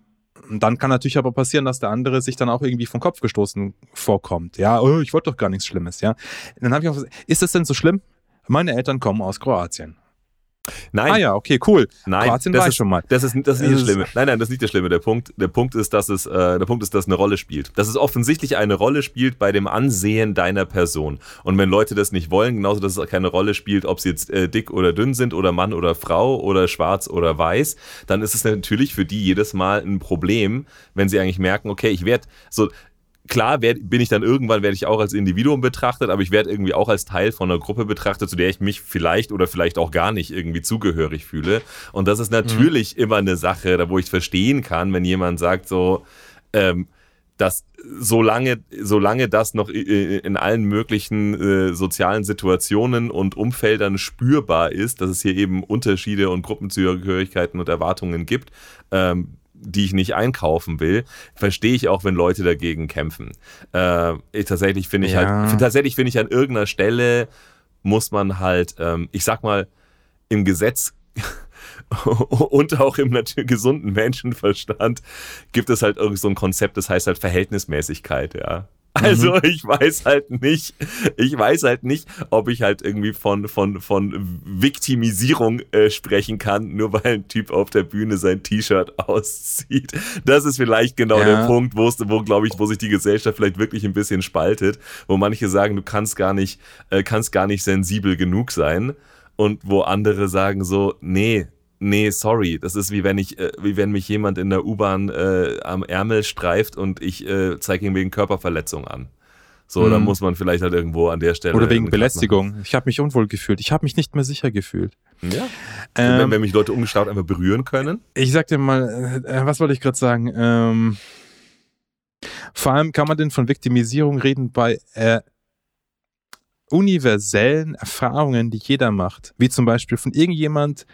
dann kann natürlich aber passieren, dass der andere sich dann auch irgendwie vom Kopf gestoßen vorkommt. Ja, oh, ich wollte doch gar nichts Schlimmes, ja. dann habe ich auch gesagt, ist das denn so schlimm? Meine Eltern kommen aus Kroatien. Nein. Ah ja, okay, cool. Nein, Kroatien das ist, schon mal. Das ist, das ist nicht das, das Schlimme. Nein, nein, das ist nicht das Schlimme. Der Punkt, der Punkt ist, dass es, äh, der Punkt ist, dass eine Rolle spielt. Dass es offensichtlich eine Rolle spielt bei dem Ansehen deiner Person. Und wenn Leute das nicht wollen, genauso, dass es keine Rolle spielt, ob sie jetzt äh, dick oder dünn sind oder Mann oder Frau oder schwarz oder weiß, dann ist es natürlich für die jedes Mal ein Problem, wenn sie eigentlich merken, okay, ich werde so, klar werd, bin ich dann irgendwann, werde ich auch als Individuum betrachtet, aber ich werde irgendwie auch als Teil von einer Gruppe betrachtet, zu der ich mich vielleicht oder vielleicht auch gar nicht irgendwie zugehörig fühle. Und das ist natürlich mhm. immer eine Sache, da wo ich verstehen kann, wenn jemand sagt so, ähm, dass solange, solange das noch in allen möglichen äh, sozialen Situationen und Umfeldern spürbar ist, dass es hier eben Unterschiede und Gruppenzugehörigkeiten und Erwartungen gibt, ähm, die ich nicht einkaufen will, verstehe ich auch, wenn Leute dagegen kämpfen. Äh, ich, tatsächlich finde ich halt, ja. halt, tatsächlich finde ich an irgendeiner Stelle muss man halt, ähm, ich sag mal, im Gesetz und auch im gesunden Menschenverstand gibt es halt irgend so ein Konzept, das heißt halt Verhältnismäßigkeit, ja. Also mhm. ich weiß halt nicht, ich weiß halt nicht, ob ich halt irgendwie von, von, von Viktimisierung äh, sprechen kann, nur weil ein Typ auf der Bühne sein T-Shirt auszieht. Das ist vielleicht genau ja. der Punkt, wo, wo glaube ich, wo sich die Gesellschaft vielleicht wirklich ein bisschen spaltet, wo manche sagen, du kannst gar nicht, äh, kannst gar nicht sensibel genug sein und wo andere sagen so, nee, nee, sorry, das ist wie wenn ich, äh, wie wenn mich jemand in der U-Bahn äh, am Ärmel streift und ich äh, zeige ihm wegen Körperverletzung an. So, mhm. dann muss man vielleicht halt irgendwo an der Stelle. Oder wegen Belästigung. Ich habe mich unwohl gefühlt. Ich habe mich nicht mehr sicher gefühlt. Ja. Ähm, wenn, wenn, mich Leute umgestaut einfach berühren können. Ich sag dir mal, äh, was wollte ich gerade sagen? Ähm, vor allem kann man denn von Viktimisierung reden bei äh, universellen Erfahrungen, die jeder macht. Wie zum Beispiel von irgendjemand,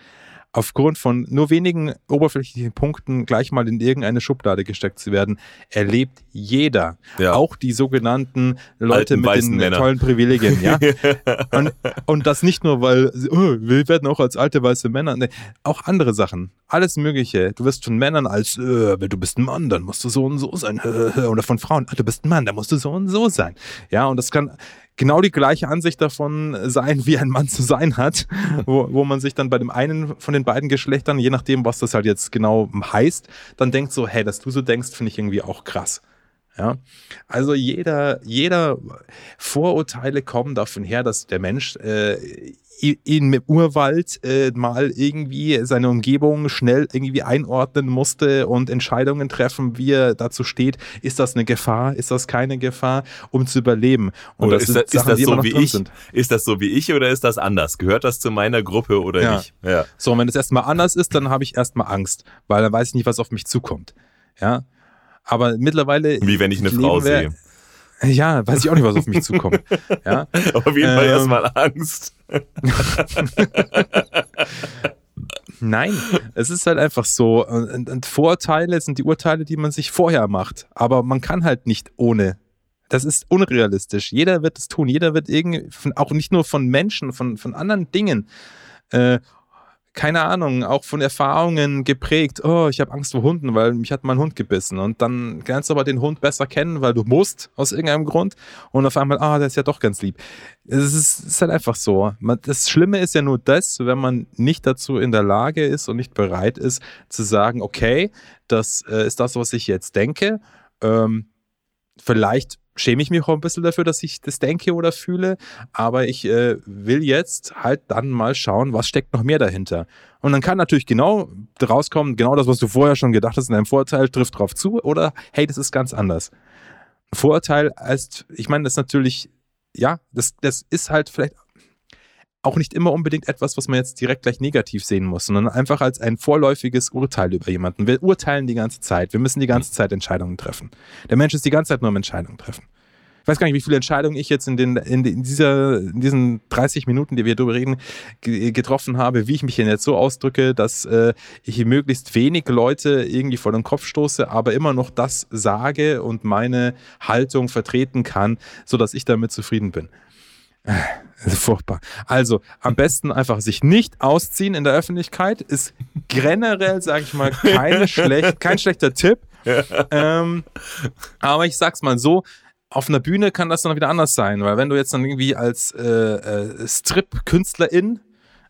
aufgrund von nur wenigen oberflächlichen Punkten gleich mal in irgendeine Schublade gesteckt zu werden, erlebt jeder. Ja. Auch die sogenannten Leute Alten, mit den Männer. tollen Privilegien. Ja? und, und das nicht nur, weil oh, wir werden auch als alte weiße Männer, nee, auch andere Sachen. Alles Mögliche. Du wirst von Männern als, äh, du bist ein Mann, dann musst du so und so sein. Oder von Frauen, ah, du bist ein Mann, dann musst du so und so sein. Ja, und das kann genau die gleiche Ansicht davon sein, wie ein Mann zu sein hat, wo, wo man sich dann bei dem einen von den beiden Geschlechtern, je nachdem, was das halt jetzt genau heißt, dann denkt so, hey, dass du so denkst, finde ich irgendwie auch krass. Ja, also jeder, jeder Vorurteile kommen davon her, dass der Mensch äh, im Urwald äh, mal irgendwie seine Umgebung schnell irgendwie einordnen musste und Entscheidungen treffen, wie er dazu steht. Ist das eine Gefahr? Ist das keine Gefahr, um zu überleben? Und oder das ist, das, Sachen, ist das so wie ich? Sind. Ist das so wie ich oder ist das anders? Gehört das zu meiner Gruppe oder ja. nicht? Ja. So, und wenn es erstmal anders ist, dann habe ich erstmal Angst, weil dann weiß ich nicht, was auf mich zukommt. Ja. Aber mittlerweile. Wie wenn ich eine Frau sehe. Ja, weiß ich auch nicht, was auf mich zukommt. Ja. Aber auf jeden Fall ähm, erstmal Angst. Nein, es ist halt einfach so. Und, und Vorurteile sind die Urteile, die man sich vorher macht. Aber man kann halt nicht ohne. Das ist unrealistisch. Jeder wird es tun. Jeder wird irgendwie, auch nicht nur von Menschen, von, von anderen Dingen. Äh, keine Ahnung, auch von Erfahrungen geprägt. Oh, ich habe Angst vor Hunden, weil mich hat mein Hund gebissen. Und dann lernst du aber den Hund besser kennen, weil du musst, aus irgendeinem Grund. Und auf einmal, ah, der ist ja doch ganz lieb. Es ist, ist halt einfach so. Das Schlimme ist ja nur das, wenn man nicht dazu in der Lage ist und nicht bereit ist, zu sagen, okay, das äh, ist das, was ich jetzt denke. Ähm, vielleicht schäme ich mich auch ein bisschen dafür, dass ich das denke oder fühle, aber ich äh, will jetzt halt dann mal schauen, was steckt noch mehr dahinter. Und dann kann natürlich genau rauskommen, genau das, was du vorher schon gedacht hast in deinem Vorurteil, trifft drauf zu oder hey, das ist ganz anders. Vorurteil heißt, ich meine, das ist natürlich, ja, das, das ist halt vielleicht auch nicht immer unbedingt etwas, was man jetzt direkt gleich negativ sehen muss, sondern einfach als ein vorläufiges Urteil über jemanden. Wir urteilen die ganze Zeit. Wir müssen die ganze Zeit Entscheidungen treffen. Der Mensch ist die ganze Zeit nur am Entscheidungen treffen. Ich weiß gar nicht, wie viele Entscheidungen ich jetzt in, den, in, dieser, in diesen 30 Minuten, die wir darüber reden, getroffen habe, wie ich mich denn jetzt so ausdrücke, dass äh, ich möglichst wenig Leute irgendwie vor den Kopf stoße, aber immer noch das sage und meine Haltung vertreten kann, sodass ich damit zufrieden bin. Furchtbar. Also am besten einfach sich nicht ausziehen in der Öffentlichkeit ist generell, sage ich mal, keine schlecht, kein schlechter Tipp. Ähm, aber ich sag's mal so, auf einer Bühne kann das dann wieder anders sein, weil wenn du jetzt dann irgendwie als äh, äh, Strip-Künstlerin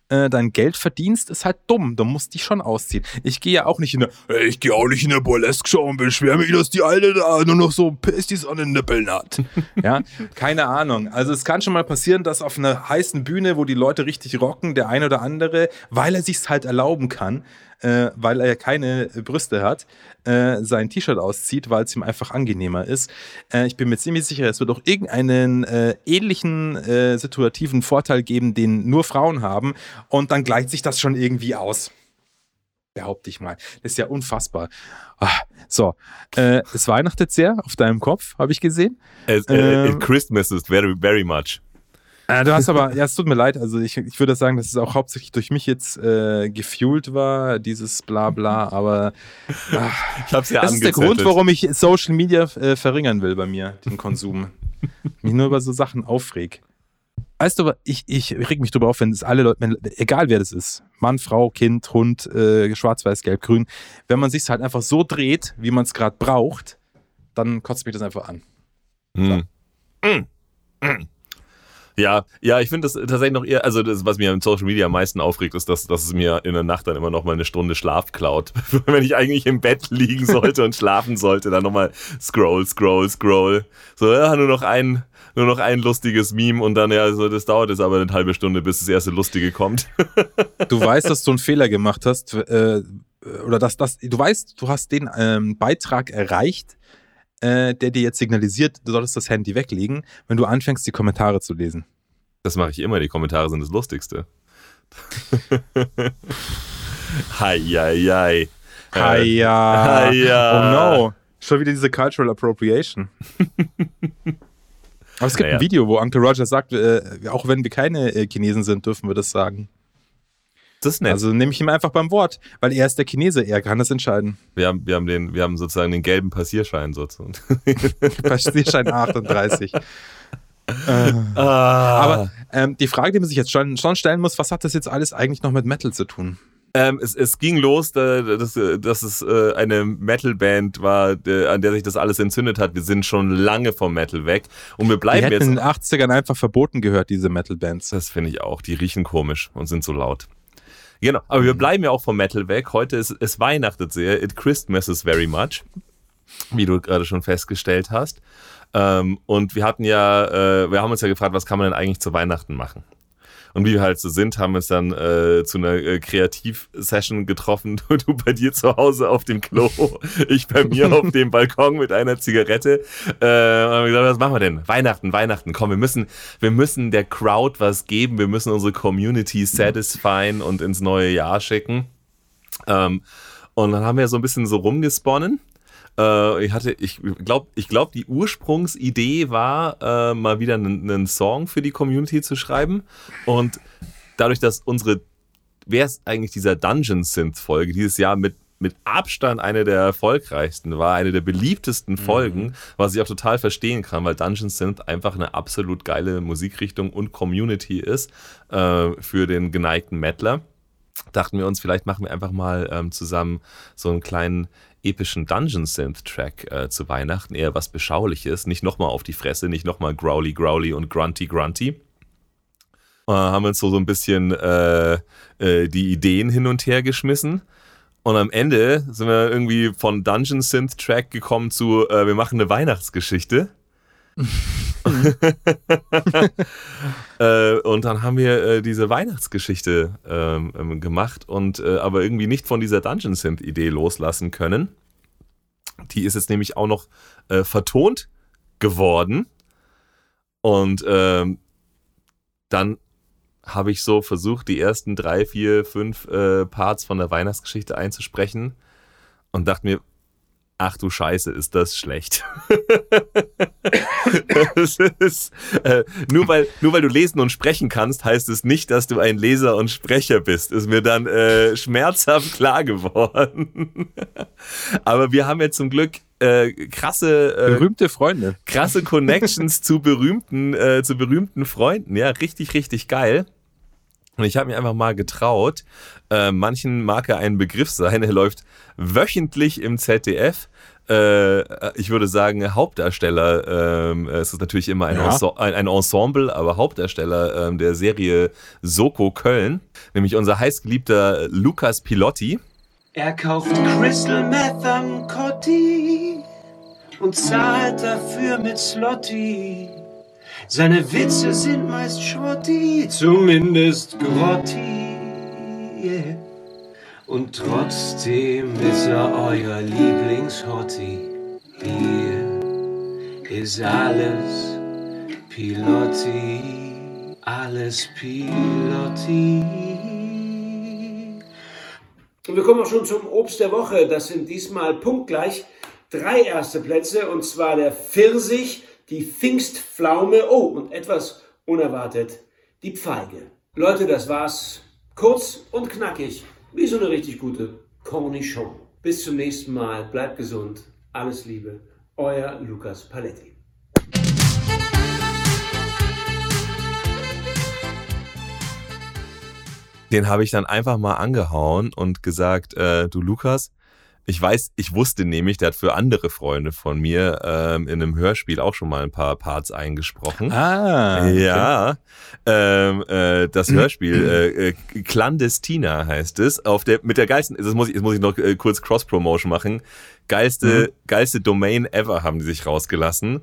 äh, dein Geld verdienst, ist halt dumm. Du musst dich schon ausziehen. Ich gehe ja auch nicht in eine, ich gehe auch nicht in eine Burlesque-Show und beschwere mich, dass die Alte da nur noch so Pistis an den Nippeln hat. ja, keine Ahnung. Also es kann schon mal passieren, dass auf einer heißen Bühne, wo die Leute richtig rocken, der eine oder andere, weil er sich's halt erlauben kann, äh, weil er ja keine Brüste hat, äh, sein T-Shirt auszieht, weil es ihm einfach angenehmer ist. Äh, ich bin mir ziemlich sicher, es wird auch irgendeinen äh, ähnlichen äh, situativen Vorteil geben, den nur Frauen haben. Und dann gleicht sich das schon irgendwie aus. Behaupte ich mal. Das ist ja unfassbar. Ach, so, äh, es weihnachtet sehr auf deinem Kopf, habe ich gesehen. It, it Christmas is very, very much. Äh, du hast aber, ja, es tut mir leid, also ich, ich würde sagen, dass es auch hauptsächlich durch mich jetzt äh, gefuelt war, dieses Blabla, aber ach, ich hab's ja das ist der Grund, warum ich Social Media äh, verringern will bei mir, den Konsum. mich nur über so Sachen aufreg. Weißt du, ich, ich reg mich drüber auf, wenn es alle Leute, wenn, egal wer das ist, Mann, Frau, Kind, Hund, äh, schwarz, weiß, gelb, grün, wenn man sich halt einfach so dreht, wie man es gerade braucht, dann kotzt mich das einfach an. Mm. So. Mm. Mm. Ja, ja, ich finde das tatsächlich noch eher, also das, was mir im Social Media am meisten aufregt, ist, dass, dass es mir in der Nacht dann immer noch mal eine Stunde Schlaf klaut. Wenn ich eigentlich im Bett liegen sollte und schlafen sollte, dann nochmal scroll, scroll, scroll. So, ja, nur noch ein, nur noch ein lustiges Meme und dann, ja, so, das dauert jetzt aber eine halbe Stunde, bis das erste Lustige kommt. Du weißt, dass du einen Fehler gemacht hast, äh, oder dass das, du weißt, du hast den ähm, Beitrag erreicht, äh, der dir jetzt signalisiert, du solltest das Handy weglegen, wenn du anfängst, die Kommentare zu lesen. Das mache ich immer, die Kommentare sind das Lustigste. hi, hi, hi. Hi, ja. Oh no. Schon wieder diese Cultural Appropriation. Aber es gibt naja. ein Video, wo Uncle Roger sagt, äh, auch wenn wir keine äh, Chinesen sind, dürfen wir das sagen. Das ist nett. Also nehme ich ihm einfach beim Wort, weil er ist der Chinese, er kann das entscheiden. Wir haben, wir haben, den, wir haben sozusagen den gelben Passierschein sozusagen. Passierschein 38. äh, ah. Aber ähm, die Frage, die man sich jetzt schon, schon stellen muss, was hat das jetzt alles eigentlich noch mit Metal zu tun? Ähm, es, es, ging los, dass, dass es äh, eine Metalband war, an der sich das alles entzündet hat. Wir sind schon lange vom Metal weg und wir bleiben die jetzt. in den 80ern einfach verboten gehört, diese Metal-Bands. Das finde ich auch. Die riechen komisch und sind so laut. Genau, aber wir mhm. bleiben ja auch vom Metal weg. Heute ist es weihnachtet sehr. It Christmases very much, wie du gerade schon festgestellt hast. Ähm, und wir hatten ja, äh, wir haben uns ja gefragt, was kann man denn eigentlich zu Weihnachten machen? Und wie wir halt so sind, haben wir uns dann äh, zu einer äh, Kreativ-Session getroffen. Du bei dir zu Hause auf dem Klo, ich bei mir auf dem Balkon mit einer Zigarette. Äh, und haben gesagt, was machen wir denn? Weihnachten, Weihnachten. Komm, wir müssen, wir müssen der Crowd was geben. Wir müssen unsere Community satisfyen und ins neue Jahr schicken. Ähm, und dann haben wir so ein bisschen so rumgesponnen. Äh, ich hatte, ich glaube, ich glaub, die Ursprungsidee war, äh, mal wieder einen, einen Song für die Community zu schreiben. Und dadurch, dass unsere wer ist eigentlich dieser Dungeon Synth-Folge dieses Jahr mit mit Abstand eine der erfolgreichsten, war eine der beliebtesten Folgen, mhm. was ich auch total verstehen kann, weil Dungeon Synth einfach eine absolut geile Musikrichtung und Community ist äh, für den geneigten Mettler. Dachten wir uns, vielleicht machen wir einfach mal ähm, zusammen so einen kleinen epischen Dungeon Synth Track äh, zu Weihnachten, eher was Beschauliches, nicht nochmal auf die Fresse, nicht nochmal Growly Growly und Grunty Grunty. Äh, haben uns so, so ein bisschen äh, äh, die Ideen hin und her geschmissen. Und am Ende sind wir irgendwie von Dungeon Synth Track gekommen zu, äh, wir machen eine Weihnachtsgeschichte. äh, und dann haben wir äh, diese Weihnachtsgeschichte ähm, ähm gemacht und äh, aber irgendwie nicht von dieser Dungeon Synth Idee loslassen können. Die ist jetzt nämlich auch noch äh, vertont geworden. Und ähm, dann habe ich so versucht, die ersten drei, vier, fünf äh, Parts von der Weihnachtsgeschichte einzusprechen und dachte mir, ach du Scheiße, ist das schlecht. das ist, äh, nur, weil, nur weil du lesen und sprechen kannst, heißt es nicht, dass du ein Leser und Sprecher bist. Ist mir dann äh, schmerzhaft klar geworden. Aber wir haben ja zum Glück äh, krasse äh, berühmte Freunde, krasse Connections zu berühmten äh, zu berühmten Freunden. Ja, richtig, richtig geil. Und ich habe mich einfach mal getraut. Äh, manchen mag er ein Begriff sein. Er läuft wöchentlich im ZDF. Äh, ich würde sagen, Hauptdarsteller, ähm, es ist natürlich immer ein, ja. Ense ein, ein, Ensemble, aber Hauptdarsteller ähm, der Serie Soko Köln, nämlich unser heißgeliebter Lukas Pilotti. Er kauft Crystal Meth am Cotti und zahlt dafür mit Slotty. Seine Witze sind meist Schrotti, zumindest Grotti. Yeah. Und trotzdem ist er euer Lieblingshotti. Hier ist alles Pilotti, alles Pilotti. Und wir kommen auch schon zum Obst der Woche. Das sind diesmal punktgleich drei erste Plätze und zwar der Pfirsich, die Pfingstpflaume, oh, und etwas unerwartet, die Pfeige. Leute, das war's. Kurz und knackig, wie so eine richtig gute Cornichon. Bis zum nächsten Mal, bleibt gesund, alles Liebe, euer Lukas Paletti. Den habe ich dann einfach mal angehauen und gesagt, äh, du Lukas, ich weiß, ich wusste nämlich, der hat für andere Freunde von mir ähm, in einem Hörspiel auch schon mal ein paar Parts eingesprochen. Ah. Okay. Ja. Ähm, äh, das Hörspiel äh, äh, Clandestina heißt es. Auf der, mit der geilsten, das muss ich, das muss ich noch äh, kurz Cross-Promotion machen. Geilste, mhm. geilste Domain ever haben die sich rausgelassen.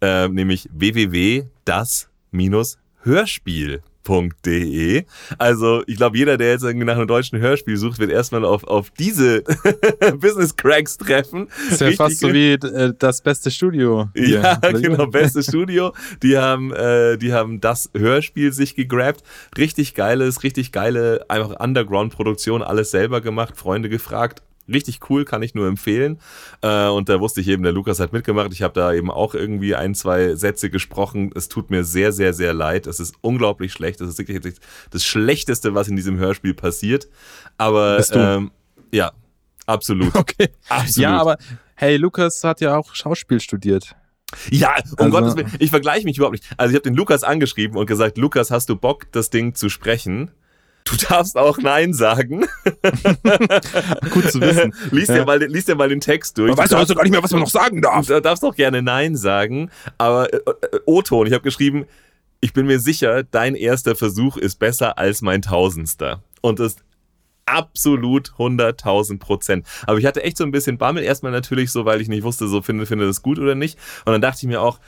Äh, nämlich www.das-hörspiel hörspiel.de. Also ich glaube, jeder, der jetzt irgendwie nach einem deutschen Hörspiel sucht, wird erstmal auf, auf diese Business Cracks treffen. Das ist ja Richtig fast so wie äh, das beste Studio. Hier. Ja, genau, beste Studio. Die haben, äh, die haben das Hörspiel sich gegrabt. Richtig geiles, richtig geile, einfach Underground-Produktion, alles selber gemacht, Freunde gefragt richtig cool, kann ich nur empfehlen. Äh, und da wusste ich eben, der Lukas hat mitgemacht. Ich habe da eben auch irgendwie ein, zwei Sätze gesprochen. Es tut mir sehr, sehr, sehr leid. Es ist unglaublich schlecht. Das ist wirklich das Schlechteste, was in diesem Hörspiel passiert. Aber ähm, ja, absolut. Okay. Absolut. Ja, aber hey, Lukas hat ja auch Schauspiel studiert. Ja, um also, Gottes Willen, ich vergleiche mich überhaupt nicht. Also ich habe den Lukas angeschrieben und gesagt, Lukas, hast du Bock, das Ding zu sprechen? Du darfst auch Nein sagen. Gut zu wissen. lies, dir mal, lies dir mal den Text durch. Man weiß doch gar nicht mehr, was man noch sagen darf. Du darfst auch gerne Nein sagen. Aber äh, äh, O-Ton, ich habe geschrieben, ich bin mir sicher, dein erster Versuch ist besser als mein tausendster. Und das absolut 100.000 Prozent. Aber ich hatte echt so ein bisschen Bammel. Erstmal natürlich so, weil ich nicht wusste, so finde, finde das gut oder nicht. Und dann dachte ich mir auch,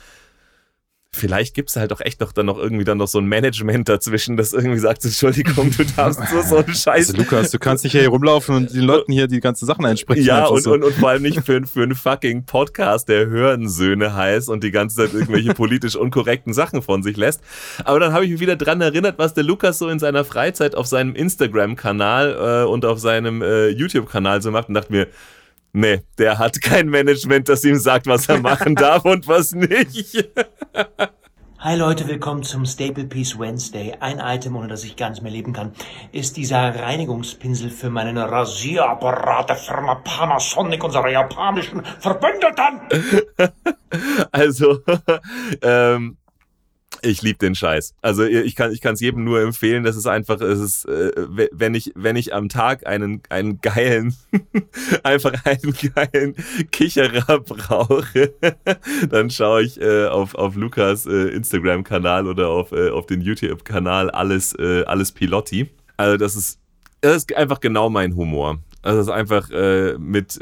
vielleicht gibt es halt doch echt noch dann noch irgendwie dann noch so ein Management dazwischen, das irgendwie sagt, Entschuldigung, du darfst so, so einen Scheiß. Also Lukas, du kannst nicht hier rumlaufen und den Leuten hier die ganzen Sachen einsprechen. Ja, und, so. und, und vor allem nicht für, für einen fucking Podcast, der Hörensöhne heißt und die ganze Zeit irgendwelche politisch unkorrekten Sachen von sich lässt. Aber dann habe ich mich wieder dran erinnert, was der Lukas so in seiner Freizeit auf seinem Instagram-Kanal äh, und auf seinem äh, YouTube-Kanal so macht und dachte mir, Nee, der hat kein Management, das ihm sagt, was er machen darf und was nicht. Hi Leute, willkommen zum Staple Piece Wednesday. Ein Item, ohne das ich gar nicht mehr leben kann, ist dieser Reinigungspinsel für meinen Rasierapparat der Firma Panasonic, unserer japanischen Verbündeten. also, ähm, ich liebe den Scheiß. Also ich kann ich kann es jedem nur empfehlen. Das ist einfach, es ist, äh, wenn ich wenn ich am Tag einen einen geilen einfach einen geilen Kicherer brauche, dann schaue ich äh, auf auf Lukas äh, Instagram Kanal oder auf äh, auf den YouTube Kanal alles äh, alles Pilotti. Also das ist das ist einfach genau mein Humor. Also es ist einfach äh, mit,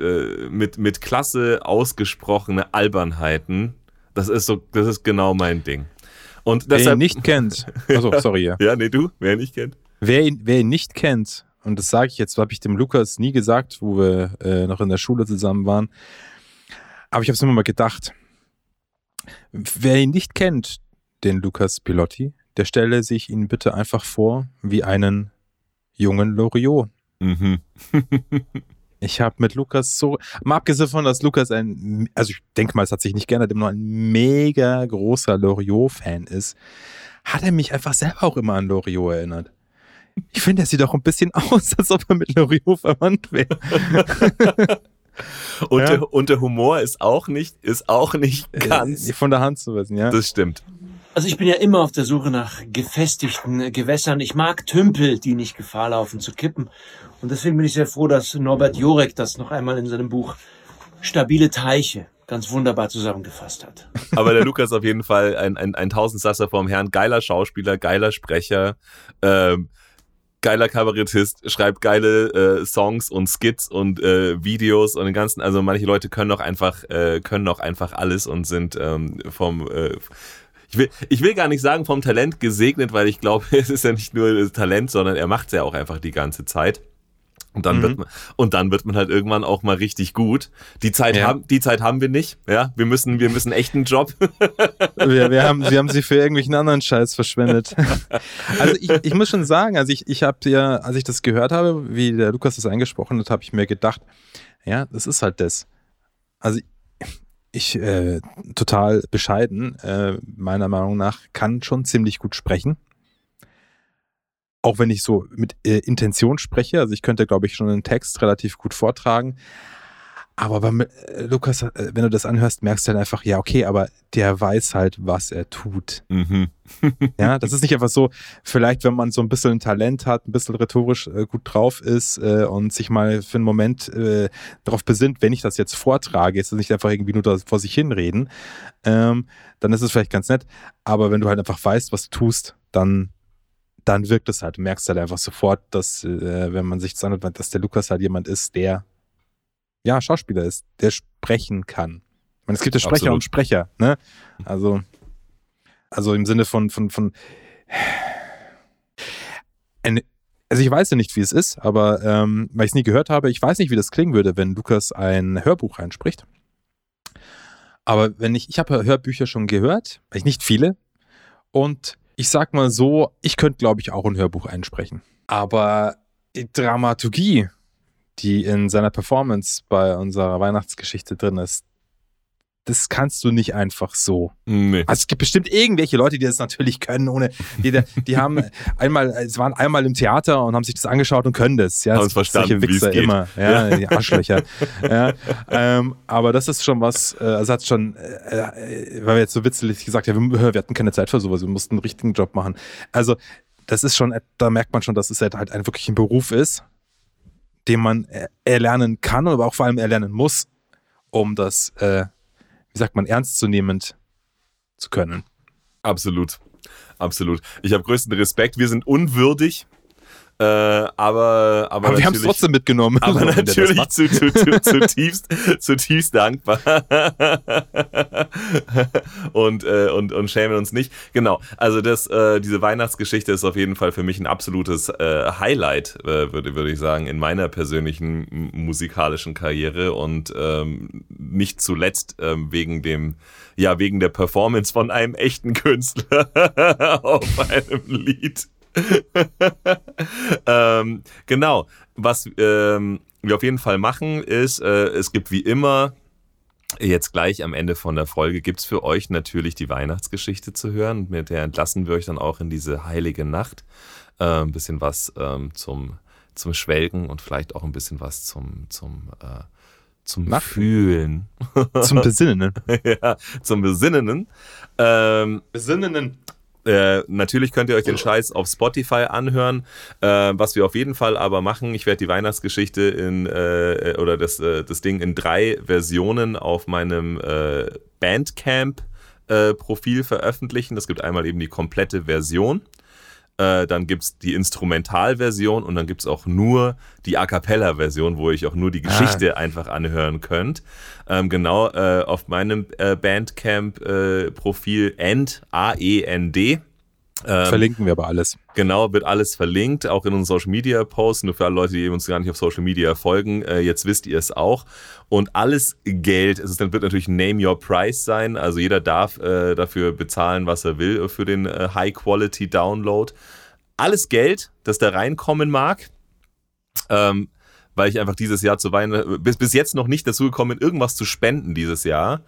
mit, mit Klasse ausgesprochene Albernheiten. Das ist so, das ist genau mein Ding. Und wer ihn nicht kennt, also sorry, ja. ja, nee, du, wer ihn nicht kennt. Wer ihn, wer ihn nicht kennt, und das sage ich jetzt, habe ich dem Lukas nie gesagt, wo wir äh, noch in der Schule zusammen waren, aber ich habe es immer mal gedacht. Wer ihn nicht kennt, den Lukas Pilotti, der stelle sich ihn bitte einfach vor wie einen jungen Loriot. Mhm. Ich habe mit Lukas so, mal abgesehen von, dass Lukas ein, also ich denke mal, es hat sich nicht geändert, immer noch ein mega großer Loriot-Fan ist, hat er mich einfach selber auch immer an Loriot erinnert. Ich finde, er sieht auch ein bisschen aus, als ob er mit Loriot verwandt wäre. und, ja. der, und der Humor ist auch nicht, ist auch nicht äh, ganz. Von der Hand zu wissen, ja. Das stimmt. Also ich bin ja immer auf der Suche nach gefestigten Gewässern. Ich mag Tümpel, die nicht Gefahr laufen zu kippen. Und deswegen bin ich sehr froh, dass Norbert Jorek das noch einmal in seinem Buch Stabile Teiche ganz wunderbar zusammengefasst hat. Aber der Lukas auf jeden Fall ein, ein, ein Tausendsasser vom Herrn, geiler Schauspieler, geiler Sprecher, ähm, geiler Kabarettist, schreibt geile äh, Songs und Skits und äh, Videos und den ganzen, also manche Leute können doch einfach, äh, können doch einfach alles und sind ähm, vom äh, ich will, ich will gar nicht sagen vom Talent gesegnet, weil ich glaube, es ist ja nicht nur das Talent, sondern er macht es ja auch einfach die ganze Zeit. Und dann mhm. wird man, und dann wird man halt irgendwann auch mal richtig gut. Die Zeit ja. haben, die Zeit haben wir nicht. Ja, wir müssen, wir müssen echt einen Job. wir, wir haben, wir haben sie für irgendwelchen anderen Scheiß verschwendet. also ich, ich muss schon sagen, also ich, ich habe ja, als ich das gehört habe, wie der Lukas das eingesprochen hat, habe ich mir gedacht, ja, das ist halt das. Also ich äh, total bescheiden, äh, meiner Meinung nach, kann schon ziemlich gut sprechen. Auch wenn ich so mit äh, Intention spreche, also ich könnte, glaube ich, schon einen Text relativ gut vortragen. Aber beim äh, Lukas, äh, wenn du das anhörst, merkst du dann einfach, ja, okay, aber der weiß halt, was er tut. Mhm. ja, das ist nicht einfach so, vielleicht, wenn man so ein bisschen Talent hat, ein bisschen rhetorisch äh, gut drauf ist äh, und sich mal für einen Moment äh, darauf besinnt, wenn ich das jetzt vortrage, ist das nicht einfach irgendwie nur da vor sich hinreden, ähm, dann ist es vielleicht ganz nett. Aber wenn du halt einfach weißt, was du tust, dann dann wirkt es halt. Du merkst halt einfach sofort, dass, äh, wenn man sich das anhört, dass der Lukas halt jemand ist, der ja, Schauspieler ist, der sprechen kann. Ich meine, es gibt ja Sprecher Absolut. und Sprecher, ne? Also, also im Sinne von, von, von also ich weiß ja nicht, wie es ist, aber ähm, weil ich es nie gehört habe, ich weiß nicht, wie das klingen würde, wenn Lukas ein Hörbuch reinspricht. Aber wenn ich, ich habe Hörbücher schon gehört, ich nicht viele, und ich sag mal so, ich könnte, glaube ich, auch ein Hörbuch einsprechen. Aber die Dramaturgie die in seiner Performance bei unserer Weihnachtsgeschichte drin ist, das kannst du nicht einfach so. Nee. Also es gibt bestimmt irgendwelche Leute, die das natürlich können, ohne die, die haben einmal, es waren einmal im Theater und haben sich das angeschaut und können das. Ja, haben das verstanden, Wichser immer, ja, ja, die Arschlöcher. ja, ähm, aber das ist schon was, äh, also hat schon, äh, äh, weil wir jetzt so witzig gesagt haben, wir, wir hatten keine Zeit für sowas, wir mussten einen richtigen Job machen. Also das ist schon, da merkt man schon, dass es halt ein wirklich ein Beruf ist den man erlernen kann, aber auch vor allem erlernen muss, um das, äh, wie sagt man, ernstzunehmend zu können. Absolut. Absolut. Ich habe größten Respekt. Wir sind unwürdig, äh, aber, aber, aber wir haben es trotzdem mitgenommen. Aber natürlich zu, zu, zu, zutiefst, zutiefst dankbar. und, äh, und, und schämen uns nicht. Genau. Also das, äh, diese Weihnachtsgeschichte ist auf jeden Fall für mich ein absolutes äh, Highlight, äh, würde, würde ich sagen, in meiner persönlichen musikalischen Karriere und ähm, nicht zuletzt ähm, wegen dem, ja, wegen der Performance von einem echten Künstler auf einem Lied. ähm, genau. Was ähm, wir auf jeden Fall machen, ist, äh, es gibt wie immer Jetzt gleich am Ende von der Folge gibt es für euch natürlich die Weihnachtsgeschichte zu hören. Mit der entlassen wir euch dann auch in diese heilige Nacht. Äh, ein bisschen was ähm, zum, zum Schwelgen und vielleicht auch ein bisschen was zum, zum, äh, zum Machen. Fühlen. Zum Besinnen. ja, zum Besinnenden. Ähm, Besinnenden. Äh, natürlich könnt ihr euch den Scheiß auf Spotify anhören. Äh, was wir auf jeden Fall aber machen, ich werde die Weihnachtsgeschichte in äh, oder das, äh, das Ding in drei Versionen auf meinem äh, Bandcamp Profil veröffentlichen. Das gibt einmal eben die komplette Version. Äh, dann gibt es die Instrumentalversion und dann gibt es auch nur die A Cappella-Version, wo ich auch nur die Geschichte einfach anhören könnt. Ähm, genau, äh, auf meinem äh, Bandcamp-Profil End, A-E-N-D. Ähm, Verlinken wir aber alles. Genau, wird alles verlinkt, auch in unseren Social Media Posts. Nur für alle Leute, die uns gar nicht auf Social Media folgen, äh, jetzt wisst ihr es auch. Und alles Geld, es ist, dann wird natürlich Name Your Price sein. Also jeder darf äh, dafür bezahlen, was er will für den äh, High Quality Download. Alles Geld, das da reinkommen mag, ähm, weil ich einfach dieses Jahr zu Weihnachten, bis, bis jetzt noch nicht dazu gekommen bin, irgendwas zu spenden dieses Jahr,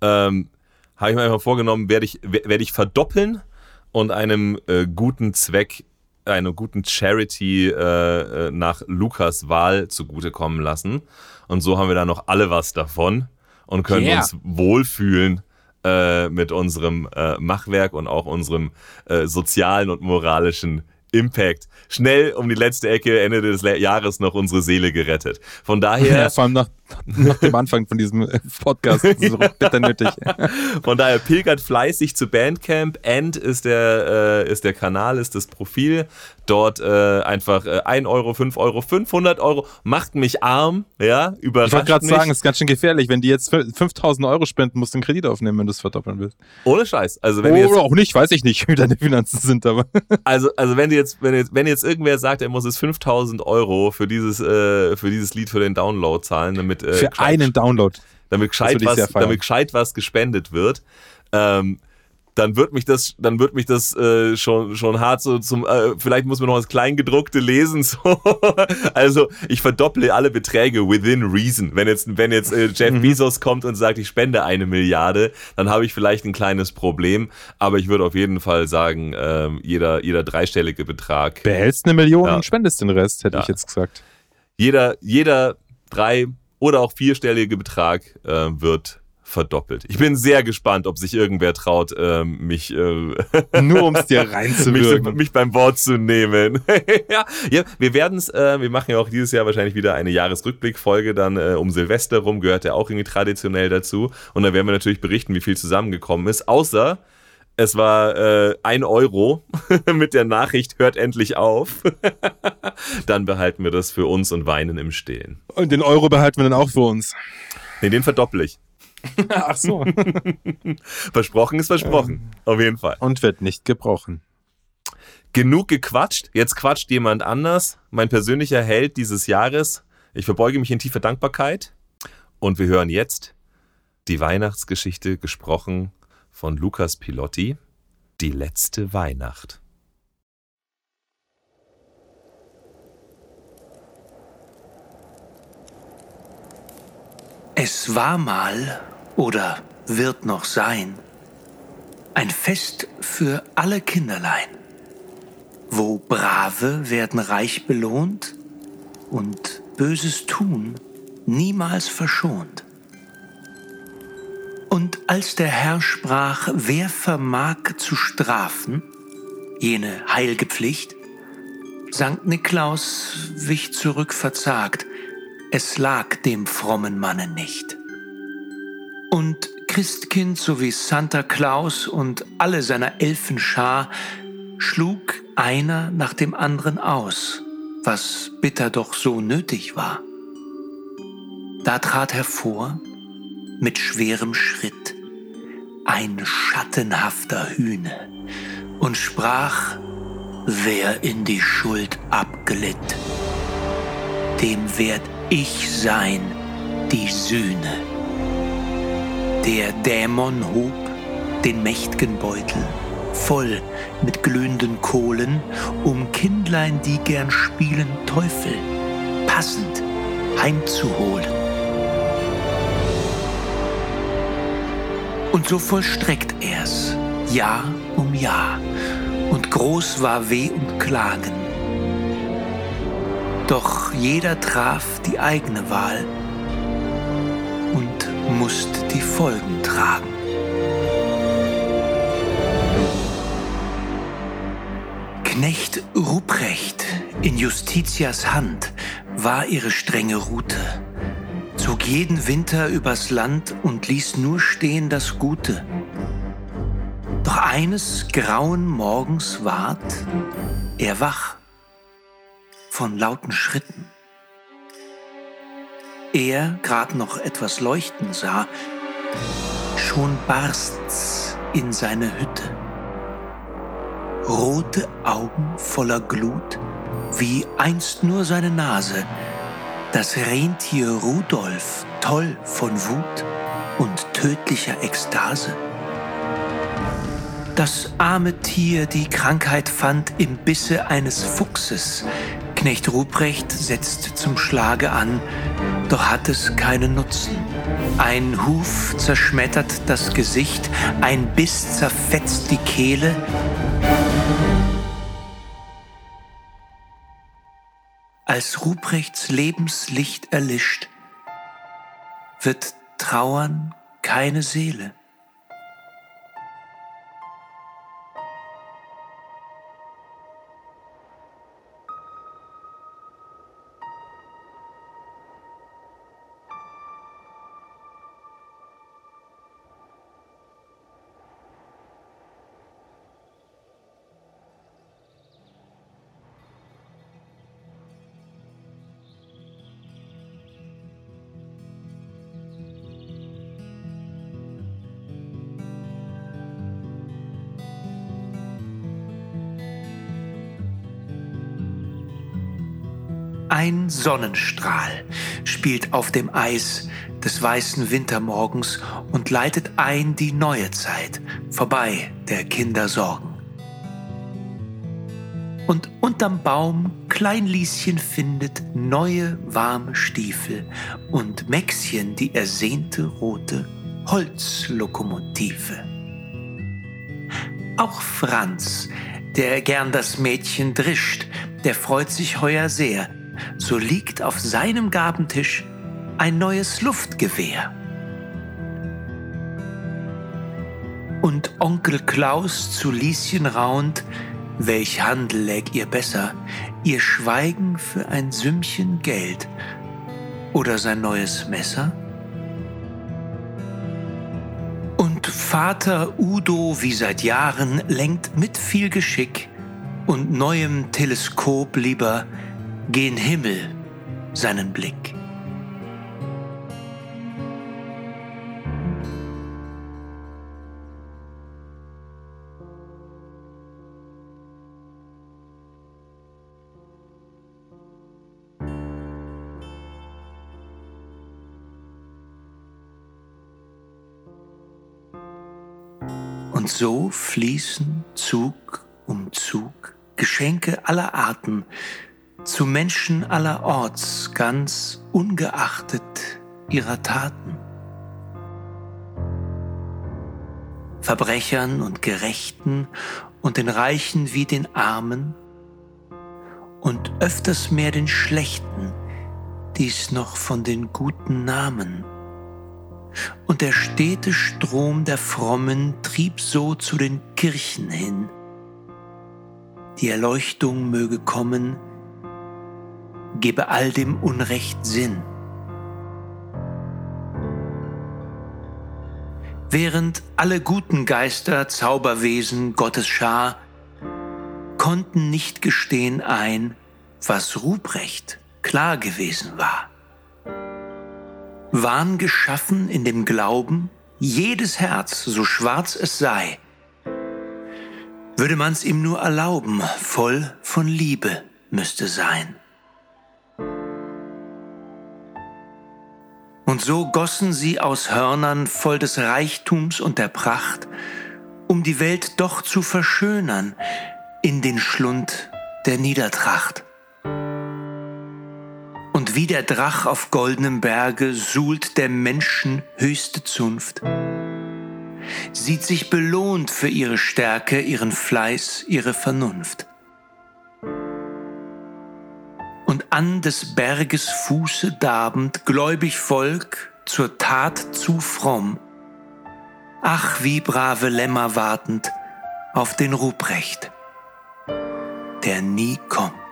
ähm, habe ich mir einfach vorgenommen, werde ich, werde ich verdoppeln und einem äh, guten Zweck, einer guten Charity äh, äh, nach Lukas Wahl zugutekommen lassen. Und so haben wir da noch alle was davon und können Yeah. uns wohlfühlen äh, mit unserem äh, Machwerk und auch unserem äh, sozialen und moralischen Impact. Schnell um die letzte Ecke, Ende des Jahres noch unsere Seele gerettet. Von daher Ja, vor allem nach, nach dem Anfang von diesem äh, Podcast. Das ist so bitter nötig. Von daher pilgert fleißig zu Bandcamp. End ist der, äh, ist der Kanal, ist das Profil. Dort äh, einfach äh, 1 Euro, 5 Euro, 500 Euro. Macht mich arm, ja, überrascht Ich wollte gerade sagen, es ist ganz schön gefährlich. Wenn die jetzt 5000 Euro spenden, musst du einen Kredit aufnehmen, wenn du es verdoppeln willst. Ohne Scheiß. Also wenn, Oder jetzt, auch nicht, weiß ich nicht, wie deine Finanzen sind, aber also, also wenn, jetzt, wenn, jetzt, wenn jetzt irgendwer sagt, er muss es 5000 Euro für dieses, äh, für dieses Lied, für den Download zahlen, damit, äh, für einen Download. damit gescheit, was, damit gescheit was gespendet wird, ähm, dann wird mich das, dann wird mich das äh, schon, schon hart so zum, äh, vielleicht muss man noch das Kleingedruckte lesen. So. Also ich verdopple alle Beträge within reason. Wenn jetzt, wenn jetzt äh, Mhm. Jeff Bezos kommt und sagt, ich spende eine Milliarde, dann habe ich vielleicht ein kleines Problem. Aber ich würde auf jeden Fall sagen, ähm, jeder, jeder dreistellige Betrag Behältst eine Million Ja. und spendest den Rest, hätte Ja. ich jetzt gesagt. jeder, jeder drei- oder auch vierstellige Betrag äh, wird verdoppelt. Ich bin sehr gespannt, ob sich irgendwer traut, ähm, mich, äh, Nur um es dir mich, reinzuwirken. mich beim Wort zu nehmen. ja, ja, wir werden es, äh, wir machen ja auch dieses Jahr wahrscheinlich wieder eine Jahresrückblickfolge, dann äh, um Silvester rum, gehört ja auch irgendwie traditionell dazu. Und da werden wir natürlich berichten, wie viel zusammengekommen ist. Außer es war äh, ein Euro mit der Nachricht, hört endlich auf. dann behalten wir das für uns und weinen im Stillen. Und den Euro behalten wir dann auch für uns. Nee, den verdopple ich. Ach so. Versprochen ist versprochen. Auf jeden Fall. Und wird nicht gebrochen. Genug gequatscht. Jetzt quatscht jemand anders. Mein persönlicher Held dieses Jahres. Ich verbeuge mich in tiefer Dankbarkeit. Und wir hören jetzt die Weihnachtsgeschichte gesprochen von Lukas Pilotti. Die letzte Weihnacht. Es war mal oder wird noch sein ein Fest für alle Kinderlein, wo Brave werden reich belohnt und Böses tun niemals verschont. Und als der Herr sprach, wer vermag zu strafen, jene heilge Pflicht, Sankt Niklaus wich zurück verzagt, es lag dem frommen Manne nicht. Und Christkind sowie Santa Claus und alle seiner Elfenschar schlug einer nach dem anderen aus, was bitter doch so nötig war. Da trat hervor, mit schwerem Schritt, ein schattenhafter Hühne und sprach, wer in die Schuld abglitt, dem werd ich sein, die Sühne. Der Dämon hob den mächt'gen Beutel, voll mit glühenden Kohlen, um Kindlein, die gern spielen, Teufel, passend heimzuholen. Und so vollstreckt er's, Jahr um Jahr, und groß war Weh und Klagen. Doch jeder traf die eigene Wahl und musste die Folgen tragen. Knecht Ruprecht in Justitias Hand war ihre strenge Route, zog jeden Winter übers Land und ließ nur stehen das Gute. Doch eines grauen Morgens ward er wach von lauten Schritten. Er grad noch etwas leuchten sah, schon barst's in seine Hütte. Rote Augen voller Glut, wie einst nur seine Nase, das Rentier Rudolf toll von Wut und tödlicher Ekstase. Das arme Tier die Krankheit fand im Bisse eines Fuchses. Knecht Ruprecht setzt zum Schlage an, doch hat es keinen Nutzen. Ein Huf zerschmettert das Gesicht, ein Biss zerfetzt die Kehle. Ruprechts Lebenslicht erlischt, wird trauern keine Seele. Sonnenstrahl spielt auf dem Eis des weißen Wintermorgens und leitet ein die neue Zeit, vorbei der Kinder Sorgen. Und unterm Baum Kleinlieschen findet neue warme Stiefel und Mäxchen die ersehnte rote Holzlokomotive. Auch Franz, der gern das Mädchen drischt, der freut sich heuer sehr, so liegt auf seinem Gabentisch ein neues Luftgewehr. Und Onkel Klaus zu Lieschen raunt, welch Handel läg ihr besser, ihr Schweigen für ein Sümmchen Geld oder sein neues Messer? Und Vater Udo wie seit Jahren lenkt mit viel Geschick und neuem Teleskop lieber gen Himmel seinen Blick. Und so fließen Zug um Zug Geschenke aller Arten zu Menschen aller Orts, ganz ungeachtet ihrer Taten. Verbrechern und Gerechten und den Reichen wie den Armen und öfters mehr den Schlechten, dies noch von den guten Namen. Und der stete Strom der Frommen trieb so zu den Kirchen hin. Die Erleuchtung möge kommen, gebe all dem Unrecht Sinn. Während alle guten Geister, Zauberwesen, Gottes Schar konnten nicht gestehen ein, was Ruprecht klar gewesen war. Waren geschaffen in dem Glauben, jedes Herz, so schwarz es sei, würde man's ihm nur erlauben, voll von Liebe müsste sein. Und so gossen sie aus Hörnern voll des Reichtums und der Pracht, um die Welt doch zu verschönern in den Schlund der Niedertracht. Und wie der Drach auf goldenem Berge suhlt der Menschen höchste Zunft. sieht sich belohnt für ihre Stärke, ihren Fleiß, ihre Vernunft. Und an des Berges Fuße darbend, gläubig Volk, zur Tat zu fromm. Ach, wie brave Lämmer wartend auf den Ruprecht, der nie kommt.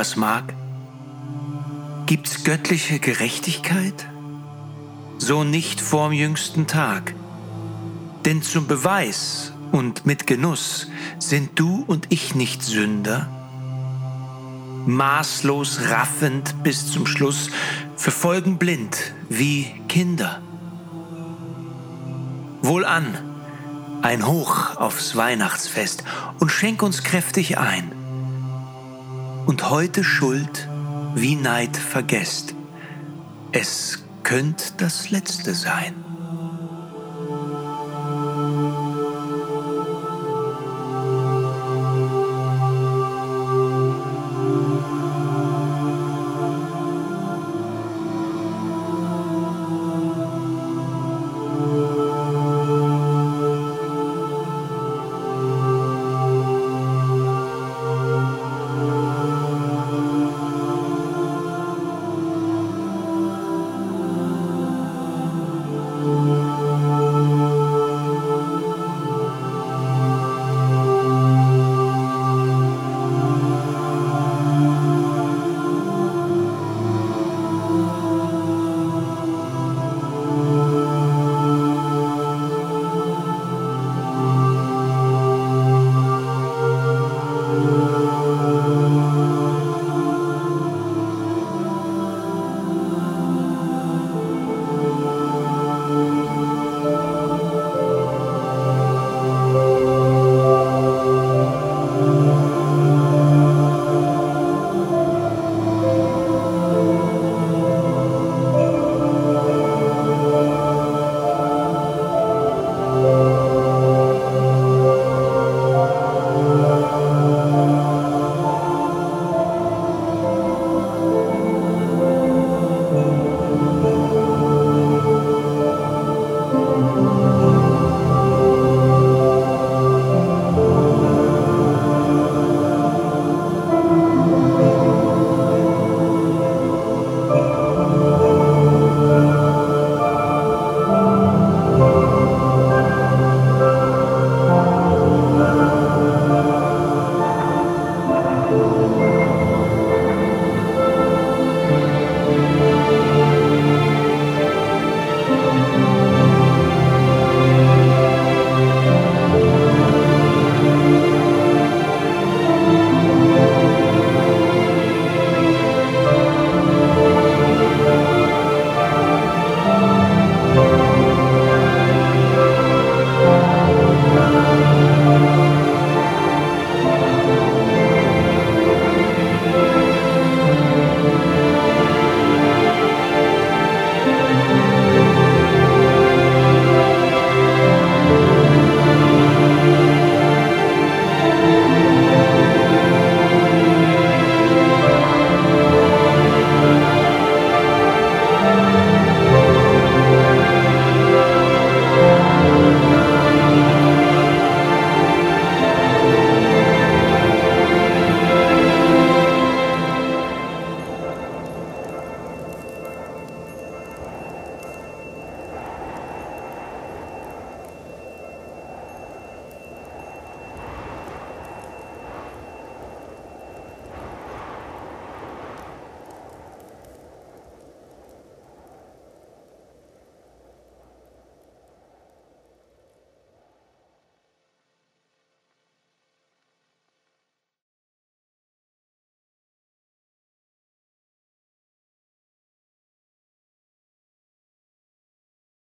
Ob er's mag. Gibt's göttliche Gerechtigkeit? So nicht vorm jüngsten Tag. Denn zum Beweis und mit Genuss sind du und ich nicht Sünder? Maßlos raffend bis zum Schluss, verfolgen blind wie Kinder. Wohlan, ein Hoch aufs Weihnachtsfest und schenk uns kräftig ein. Und heute Schuld wie Neid vergesst. Es könnt das letzte sein.